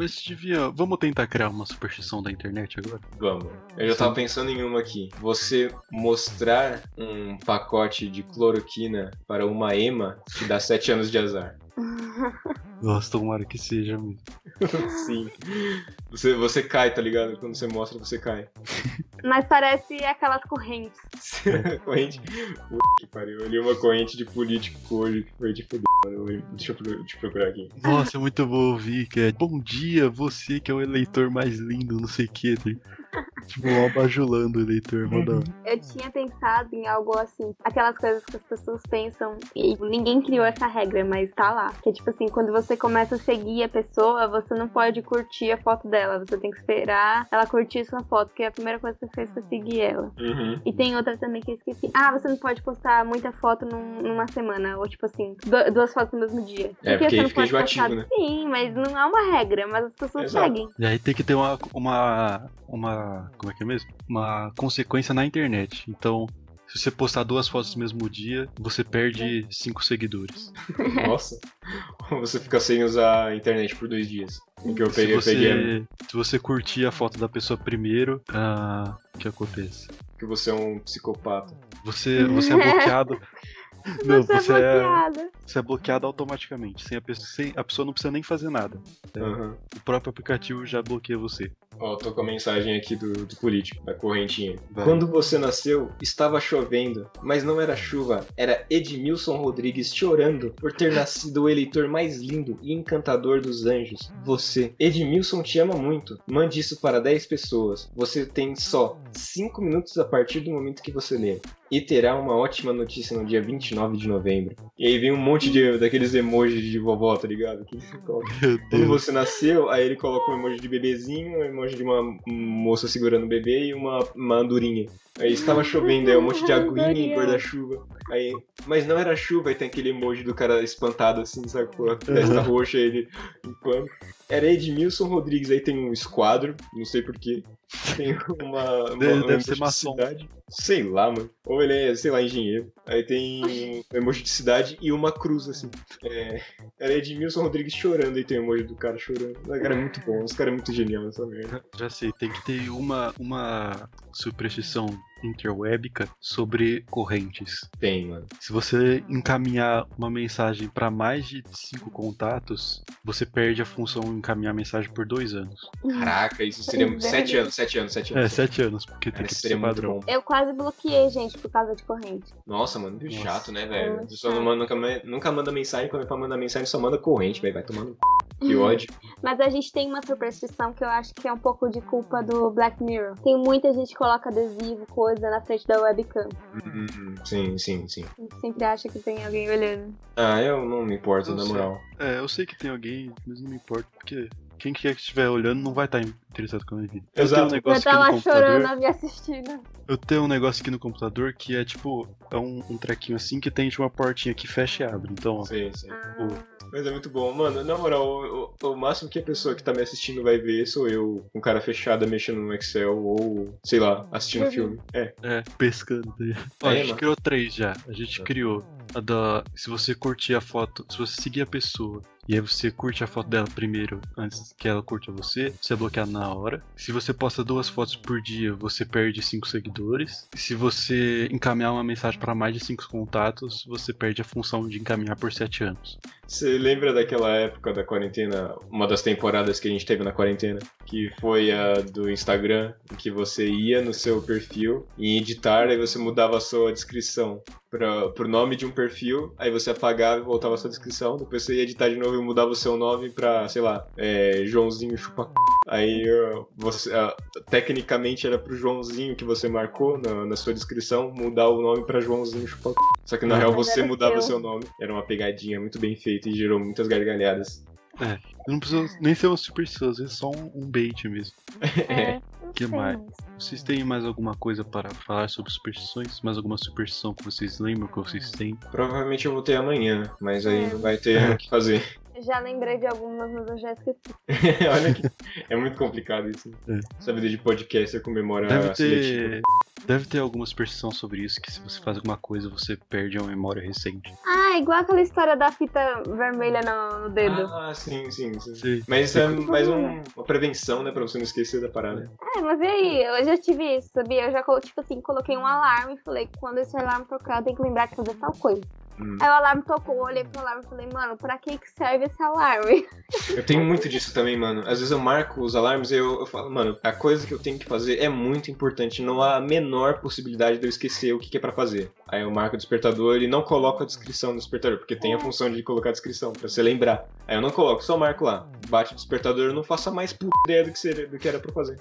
Mas devia. Vamos tentar criar uma superstição da internet agora? Vamos. Eu já tava pensando em uma aqui. Você mostrar um pacote de cloroquina para uma ema te dá 7 anos de azar. [LAUGHS] Nossa, tomara que seja mesmo. [LAUGHS] Sim. Você, você cai, tá ligado? Quando você mostra, você cai. [LAUGHS] Mas parece aquelas correntes. corrente. Puta que pariu. Eu li uma corrente de político hoje que foi de fuder, mano. Deixa eu eu procurar aqui. Nossa, é muito bom ouvir que é Bom dia, você que é o eleitor mais lindo, não sei o que. Tipo, mal bajulando o eleitor, mó da hora. Eu tinha pensado em algo assim, aquelas coisas que as pessoas pensam e ninguém criou essa regra, mas tá lá. Que é tipo assim, quando você começa a seguir a pessoa, você não pode curtir a foto dela, você tem que esperar ela curtir sua foto, que é a primeira coisa que você fez foi seguir ela. Uhum. E tem outra também que eu esqueci. Ah, você não pode postar muita foto num- numa semana, ou tipo assim, du- duas fotos no mesmo dia. É, porque não fica pode enjoativo, postar? né? Sim, mas não é uma regra, mas as pessoas Exato. seguem. E aí tem que ter uma, uma. Uma. Como é que é mesmo? Uma consequência na internet. Então, se você postar duas fotos no mesmo dia, você perde cinco seguidores. [LAUGHS] Nossa. Você fica sem usar a internet por dois dias. O que eu Se peguei, peguei você, se você curtir a foto da pessoa primeiro, ah, o que acontece? que você é um psicopata. Você, você é bloqueado. [LAUGHS] [LAUGHS] Não, você, você é é, bloqueada. você é bloqueado automaticamente. Sem a, pessoa, sem, a pessoa não precisa nem fazer nada. É, Aham. O próprio aplicativo já bloqueia você. Ó, tô com a mensagem aqui do, do político, da correntinha. Vai. Quando você nasceu, estava chovendo, mas não era chuva, era Edmilson Rodrigues chorando por ter nascido o eleitor mais lindo e encantador dos anjos. Você. Edmilson te ama muito. Mande isso para 10 pessoas. Você tem só 5 minutos a partir do momento que você ler. E terá uma ótima notícia no dia 29 de novembro. E aí vem um monte de daqueles emojis de vovó, tá ligado? Que Quando você nasceu, aí ele coloca um emoji de bebezinho, um emoji de uma moça segurando o bebê e uma, uma andorinha. Aí estava chovendo, aí um monte de aguinha e guarda-chuva. Aí, mas não era chuva, aí tem aquele emoji do cara espantado assim, sacou? A testa roxa, ele em pânico. Era Edmilson Rodrigues, aí tem um esquadro, não sei porquê. Tem uma. uma Deve- um deve ser maçom. Sei lá, mano. Ou ele é, sei lá, engenheiro. Aí tem um emoji de cidade e uma cruz, assim. É, era Edmilson Rodrigues chorando e tem o emoji do cara chorando. O cara é muito bom, os caras é muito genial nessa merda. Já sei, tem que ter uma, uma superstição interwébica sobre correntes. Tem, mano. Se você encaminhar uma mensagem para mais de cinco contatos, você perde a função encaminhar mensagem por dois anos. Caraca, isso seria Verdade. sete anos, sete anos, sete É, anos. sete anos, porque tem Cara, que isso ser padrão. Eu quase bloqueei, gente, por causa de corrente. Nossa, mano, que Nossa. chato, né, velho? Muito A pessoa não manda, nunca, nunca manda mensagem, quando é pra mandar mensagem só manda corrente, velho. Vai tomando. Que [LAUGHS] ódio. Mas a gente tem uma superstição que eu acho que é um pouco de culpa do Black Mirror. Tem muita gente que coloca adesivo, coisa na frente da webcam. Hum, sim, sim, sim. A gente sempre acha que tem alguém olhando. Ah, eu não me importo, Eu na sei. moral. É, eu sei que tem alguém, mas não me importa, porque quem quer que estiver olhando não vai estar interessado com a minha vida. Eu tenho Exato. um Vai negócio estar aqui no lá computador. chorando me assistindo. Eu tenho um negócio aqui no computador que é tipo, é um, um trequinho assim que tem tipo, uma portinha que fecha e abre. Então, ó, Sim, sim. Ah, Mas é muito bom. Mano, na moral, o, o- o máximo que a pessoa que tá me assistindo vai ver sou eu, com cara fechada, mexendo no Excel ou, sei lá, assistindo Uhum. filme. É. é, pescando. Ligado? Ó, a É, gente mano. criou três já. A gente Tá. criou a da. Se você curtir a foto, se você seguir a pessoa e aí você curte a foto dela primeiro, antes que ela curta você, você é bloqueado na hora. Se você posta duas fotos por dia, você perde cinco seguidores. Se você encaminhar uma mensagem para mais de cinco contatos, você perde a função de encaminhar por sete anos. Você lembra daquela época da quarentena na, uma das temporadas que a gente teve na quarentena, que foi a do Instagram, que você ia no seu perfil em editar, aí você mudava a sua descrição para pro nome de um perfil, aí você apagava e voltava a sua descrição, depois você ia editar de novo e mudava o seu nome pra, sei lá, é, Joãozinho Chupa Aí você, uh, tecnicamente era pro Joãozinho que você marcou na, na sua descrição mudar o nome para Joãozinho Chupa Só que na real você mudava o seu nome. Era uma pegadinha muito bem feita e gerou muitas gargalhadas. É, não precisa nem ser uma superstição, é só um, um bait mesmo. [LAUGHS] É, que mais? Vocês têm mais alguma coisa para falar sobre superstições? Mais alguma superstição que vocês lembram que vocês têm? Provavelmente eu vou ter amanhã, mas aí não vai ter [LAUGHS] o que fazer. Já lembrei de algumas, mas eu já esqueci. [LAUGHS] Olha que é muito complicado isso. É. Essa vida de podcast é com memória deve ter, seletiva. Deve ter alguma superstição sobre isso, que se você faz alguma coisa, você perde uma memória recente. Ah, igual aquela história da fita vermelha no, no dedo. Ah, sim, sim, sim. sim. Mas isso é mais um, uma prevenção, né, pra você não esquecer da parada. É, mas e aí? Eu já tive isso, sabia? Eu já, tipo assim, coloquei um alarme e falei que quando esse alarme tocar, eu tenho que lembrar de fazer tal coisa. Hum. Aí o alarme tocou, eu olhei pro alarme e falei, mano, pra que que serve esse alarme? [LAUGHS] Eu tenho muito disso também, mano. Às vezes eu marco os alarmes e eu, eu falo, mano, a coisa que eu tenho que fazer é muito importante. Não há a menor possibilidade de eu esquecer o que, que é para fazer. Aí eu marco o despertador e não coloco a descrição do despertador, porque tem a é. função de colocar a descrição, pra você lembrar. Aí eu não coloco, só marco lá. Bate o despertador, eu não faço a mais puta ideia do que, seria, do que era pra fazer.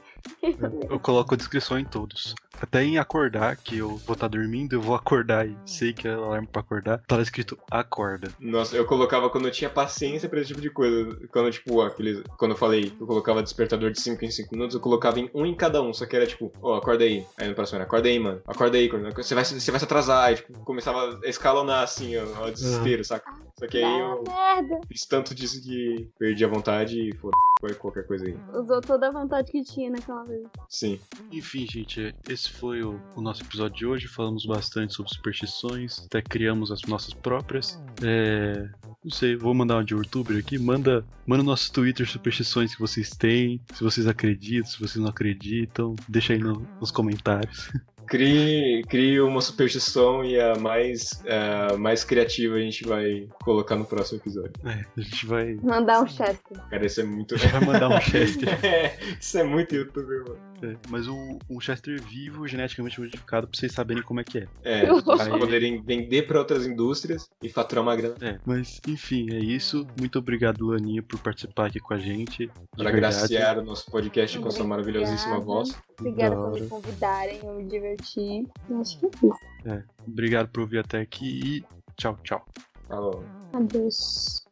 Eu coloco a descrição em todos. Até em acordar, que eu vou estar tá dormindo, eu vou acordar e sei que é o alarme pra acordar. Tá escrito acorda. Nossa, eu colocava quando eu tinha paciência pra esse tipo de coisa. Quando, tipo, aqueles. Quando eu falei eu colocava despertador de 5 em 5 minutos, eu colocava em um em cada um. Só que era tipo, ó, oh, acorda aí. Aí no próximo era, acorda aí, mano. Acorda aí, você vai, você vai se atrasar. Aí, tipo, começava a escalonar assim, ó, o desespero, uhum. saca? Só que aí eu merda. fiz tanto disso que perdi a vontade e foda qualquer coisa aí. Usou toda a vontade que tinha naquela vez. Sim. Enfim, gente, esse foi o, o nosso episódio de hoje. Falamos bastante sobre superstições, até criamos as nossas próprias. É, não sei, vou mandar uma de youtuber aqui. Manda, manda no nosso Twitter superstições que vocês têm, se vocês acreditam, se vocês não acreditam. Deixa aí no, nos comentários. [LAUGHS] Crie, crie uma superstição e a mais, a mais criativa a gente vai colocar no próximo episódio. É, a gente vai. Mandar um Chester. Cara, isso é muito. [LAUGHS] Vai mandar um [LAUGHS] Chester. é, isso é muito youtuber, mano. É, mas um, um Chester vivo, geneticamente modificado, pra vocês saberem como é que é. É, pra poderem vender pra outras indústrias e faturar uma grana. É, mas enfim, é isso. Muito obrado, Laninha, por participar aqui com a gente. Pra agraciar o nosso podcast com sua maravilhosíssima voz. Obrigada por me convidarem, eu me diverti. acho que é isso. É, obrigado por ouvir até aqui e tchau, tchau. Falou. Adeus.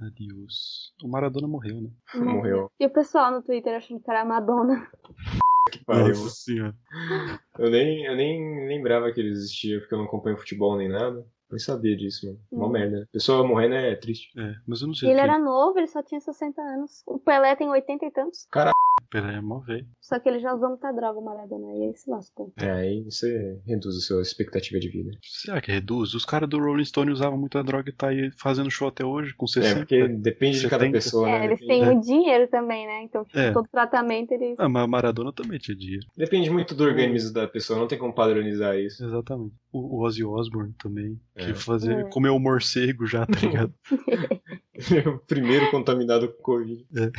Adeus. O Maradona morreu, né? Morreu. E o pessoal no Twitter achando que era a Madonna. Que pariu. Nossa senhora. Eu nem, eu nem lembrava que ele existia, porque eu não acompanho futebol nem nada. Nem sabia disso, mano. Uma hum. merda. Pessoa morrendo é triste. É, mas eu não sei. Ele que... era novo, ele só tinha 60 anos. O Pelé tem 80 e tantos. Caralho. Pelé é mó velho. Só que ele já usou muita droga, o Maradona, e aí se lascou. É, aí você reduz a sua expectativa de vida. Será que reduz? Os caras do Rolling Stone usavam muita droga e tá aí fazendo show até hoje, com 60. É, porque depende 70. de cada pessoa, é, né? eles têm o dinheiro também, né? Então, tipo, é. todo tratamento eles... Ah, mas Maradona também tinha dinheiro. Depende muito do organismo da pessoa, não tem como padronizar isso. Exatamente. O Ozzy Osbourne também, que é. fazia, é. comeu um morcego já, tá ligado? [LAUGHS] [LAUGHS] o primeiro contaminado com Covid. É.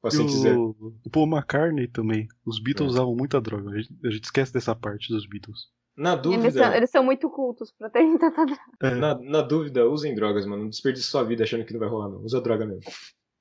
Paciente o. O Paul McCartney também. Os Beatles é. usavam muita droga. A gente, a gente, esquece dessa parte dos Beatles. Na dúvida. Eles são, eles são muito cultos pra ter [LAUGHS] tanta droga. É. Na, na dúvida, usem drogas, mano. Não desperdice sua vida achando que não vai rolar, não. Usa droga mesmo.